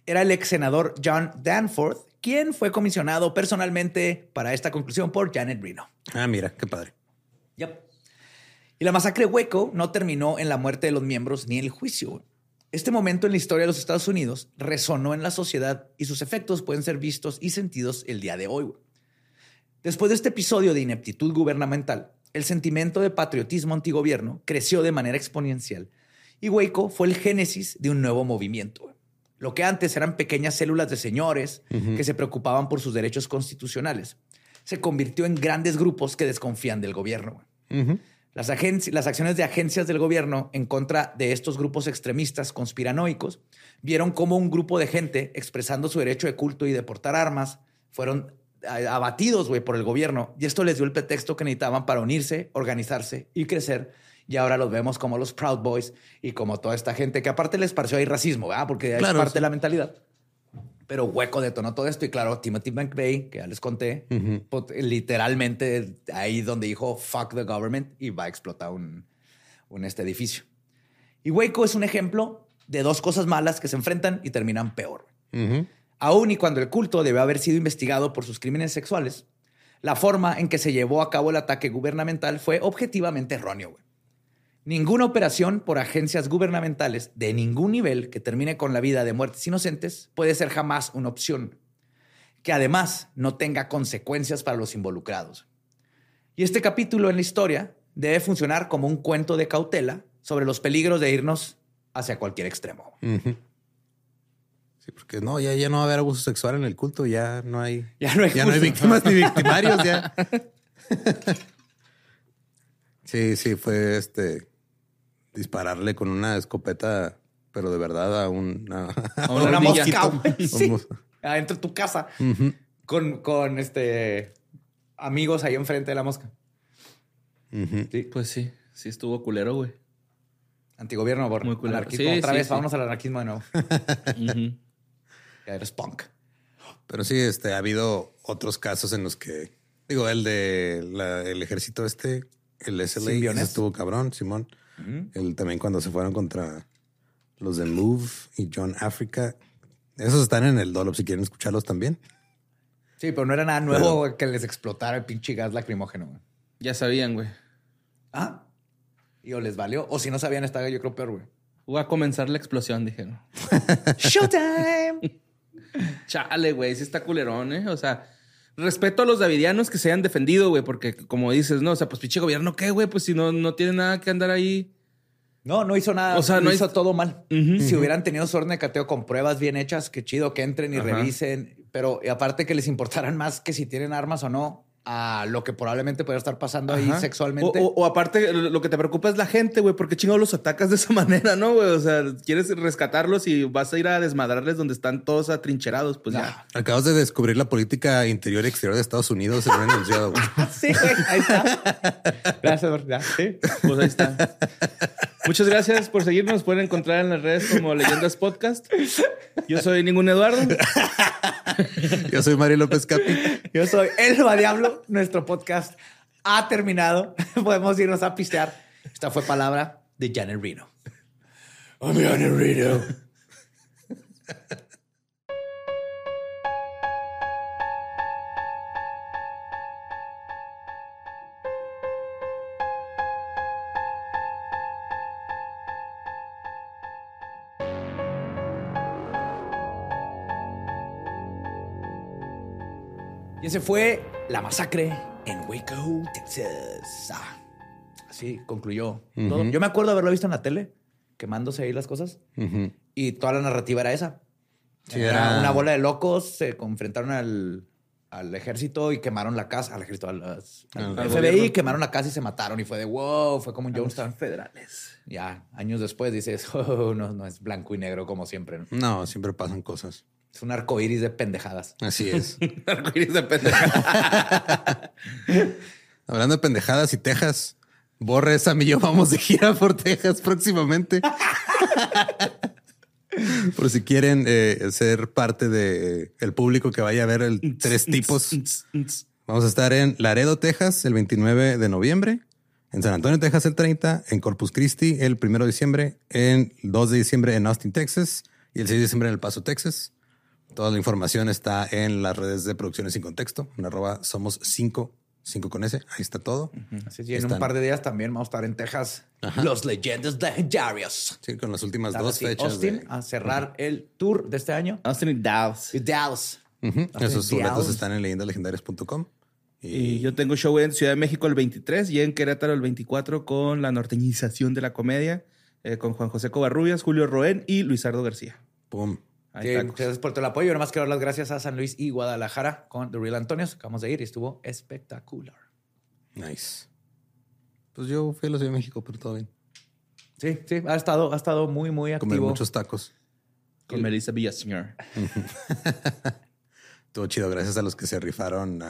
era el ex senador John Danforth, quien fue comisionado personalmente para esta conclusión por Janet Reno. Ah, mira, qué padre. Yep. Y la masacre de Waco no terminó en la muerte de los miembros ni en el juicio. Este momento en la historia de los Estados Unidos resonó en la sociedad y sus efectos pueden ser vistos y sentidos el día de hoy. Después de este episodio de ineptitud gubernamental, el sentimiento de patriotismo antigobierno creció de manera exponencial y Waco fue el génesis de un nuevo movimiento. Lo que antes eran pequeñas células de señores que se preocupaban por sus derechos constitucionales, se convirtió en grandes grupos que desconfían del gobierno. Las, las acciones de agencias del gobierno en contra de estos grupos extremistas conspiranoicos vieron cómo un grupo de gente expresando su derecho de culto y de portar armas fueron abatidos güey, por el gobierno y esto les dio el pretexto que necesitaban para unirse, organizarse y crecer. Y ahora los vemos como los Proud Boys y como toda esta gente que aparte les pareció ahí racismo, ¿verdad? porque Claro, es parte sí. de la mentalidad. Pero Hueco detonó todo esto y claro, Timothy McVeigh, que ya les conté, literalmente ahí donde dijo fuck the government y va a explotar un, un este edificio. Y Waco es un ejemplo de dos cosas malas que se enfrentan y terminan peor. Ujú. Aún y cuando el culto debe haber sido investigado por sus crímenes sexuales, la forma en que se llevó a cabo el ataque gubernamental fue objetivamente erróneo. güey. Ninguna operación por agencias gubernamentales de ningún nivel que termine con la vida de muertes inocentes puede ser jamás una opción, que además no tenga consecuencias para los involucrados. Y este capítulo en la historia debe funcionar como un cuento de cautela sobre los peligros de irnos hacia cualquier extremo. Sí, porque no, ya, ya no va a haber abuso sexual en el culto, ya no hay, Ya no hay ya no hay víctimas ni victimarios, ya. sí, sí, fue este dispararle con una escopeta, pero de verdad a un a, una mosca, güey, sí. Adentro de tu casa con, con este amigos ahí enfrente de la mosca. Sí. Pues sí, sí estuvo culero, güey. Antigobierno, por Muy culero. anarquismo. Sí, Otra sí, vez, sí. vámonos al anarquismo de nuevo. Ya eres punk. Pero sí, este, ha habido otros casos en los que, digo, el de la- el ejército este, el SLA, estuvo cabrón, Simón. El también cuando se fueron contra los de Move y John Africa. Esos están en el Dolop si quieren escucharlos también. Sí, pero no era nada nuevo que les explotara el pinche gas lacrimógeno. güey. Ya sabían, güey. Ah. Y o les valió. O si no sabían, estaba yo creo peor, güey. Va a comenzar la explosión, dijeron. Showtime. Chale, güey, sí está culerón, ¿eh? O sea, respeto a los davidianos que se hayan defendido, güey, porque como dices, no, o sea, pues pinche gobierno, ¿qué, güey? Pues si no, no tiene nada que andar ahí. No, no hizo nada. O sea, no hizo todo mal. Si hubieran tenido su orden de cateo con pruebas bien hechas, qué chido que entren y Ajá. revisen. Pero y aparte que les importaran más que si tienen armas o no, a lo que probablemente pueda estar pasando ahí sexualmente. O, o- o aparte, lo que te preocupa es la gente, güey, porque chingados los atacas de esa manera, ¿no, güey? O sea, quieres rescatarlos y vas a ir a desmadrarles donde están todos atrincherados, pues ya. Acabas de descubrir la política interior y exterior de Estados Unidos en un enunciado. güey. Sí, güey, ahí está. Gracias, ya, sí. Pues ahí está. Muchas gracias por seguirnos. Pueden encontrar en las redes como Leyendas Podcast. Yo soy Ningún Eduardo. Yo soy Mario López Capi. Yo soy Elba Diablo. Nuestro podcast ha terminado. Podemos irnos a pistear. Esta fue palabra de Janet Reno. I'm Janet Reno. Y ese fue la masacre en Waco, Texas. Ah, así concluyó todo. Yo me acuerdo haberlo visto en la tele, quemándose ahí las cosas. Y toda la narrativa era esa. Sí, era, era- una bola de locos, se enfrentaron al, al ejército y quemaron la casa, al ejército, al, al Al FBI, gobierno. quemaron la casa y se mataron. Y fue de wow, fue como un Jonestown. Federales. Ya, años después dices, oh, no, no es blanco y negro como siempre. ¿no? No, siempre pasan cosas. Es un arco iris de pendejadas. Así es. Arcoíris de pendeja. Hablando de pendejadas y Texas, Borre, Sam y yo vamos de gira por Texas próximamente. por si quieren eh, ser parte de el público que vaya a ver el Tres Tipos. Vamos a estar en Laredo, Texas, el 29 de noviembre. En San Antonio, Texas, el 30. En Corpus Christi, el 1 de diciembre. En 2 de diciembre en Austin, Texas. Y el 6 de diciembre en El Paso, Texas. Toda la información está en las redes de Producciones Sin Contexto. En arroba somos 5, 5 con S. Ahí está todo. Así es, y en Están- un par de días también vamos a estar en Texas. Los leyendas legendarios. Sí, con las últimas Están dos fechas. Austin de- a cerrar el tour de este año. Austin y Dallas. Y Dallas. Ujú. Austin Esos boletos están en leyendalegendarias.com. Y yo tengo show en Ciudad de México el 23 y en Querétaro el 24 con la norteñización de la comedia eh, con Juan José Covarrubias, Julio Roén y Luisardo García. Pum. Ahí Sí, muchas gracias por todo el apoyo. Yo nomás quiero dar las gracias a San Luis y Guadalajara con The Real Antonios. Acabamos de ir y estuvo espectacular. Nice. Pues yo fui a la Ciudad de México, pero todo bien. Sí, sí, ha estado, ha estado muy, muy Comer activo. muchos tacos. Con Melissa Villaseñor. Estuvo chido, gracias a los que se rifaron.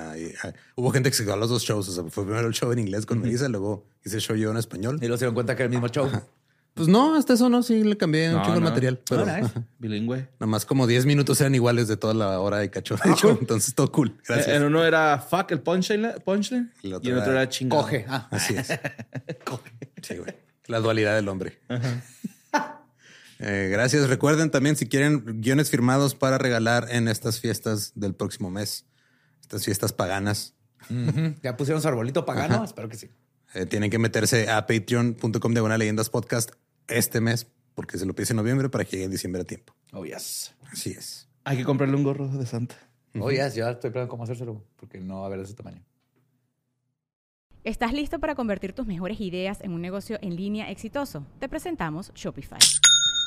Hubo gente que se quedó a los dos shows. O sea, fue primero el show en inglés con Melissa, luego hice el show yo en español. Y luego se dieron cuenta que era el mismo show. Pues no, hasta eso no, sí le cambié un No, chingo el material. Pero Oh, nice. ajá. Bilingüe. nomás como 10 minutos eran iguales de toda la hora de cacho de show. Entonces todo cool. Gracias. Eh, En uno era fuck el punchline, punchline El otro y en otro era era chingado. Coge. Ah, Así es. Sí, güey. La dualidad del hombre. Eh, gracias. Recuerden también si quieren guiones firmados para regalar en estas fiestas del próximo mes, estas fiestas paganas. Ya pusieron su arbolito pagano. Espero que sí. eh, tienen que meterse a patreon.com de una leyendas podcast este mes porque se lo pide en noviembre para que llegue en diciembre a tiempo. Oh, yes. Así es. Hay que comprarle un gorro de Santa. Oh, yes. Ya estoy pensando cómo hacérselo porque no va a haber de ese tamaño. ¿Estás listo para convertir tus mejores ideas en un negocio en línea exitoso? Te presentamos Shopify.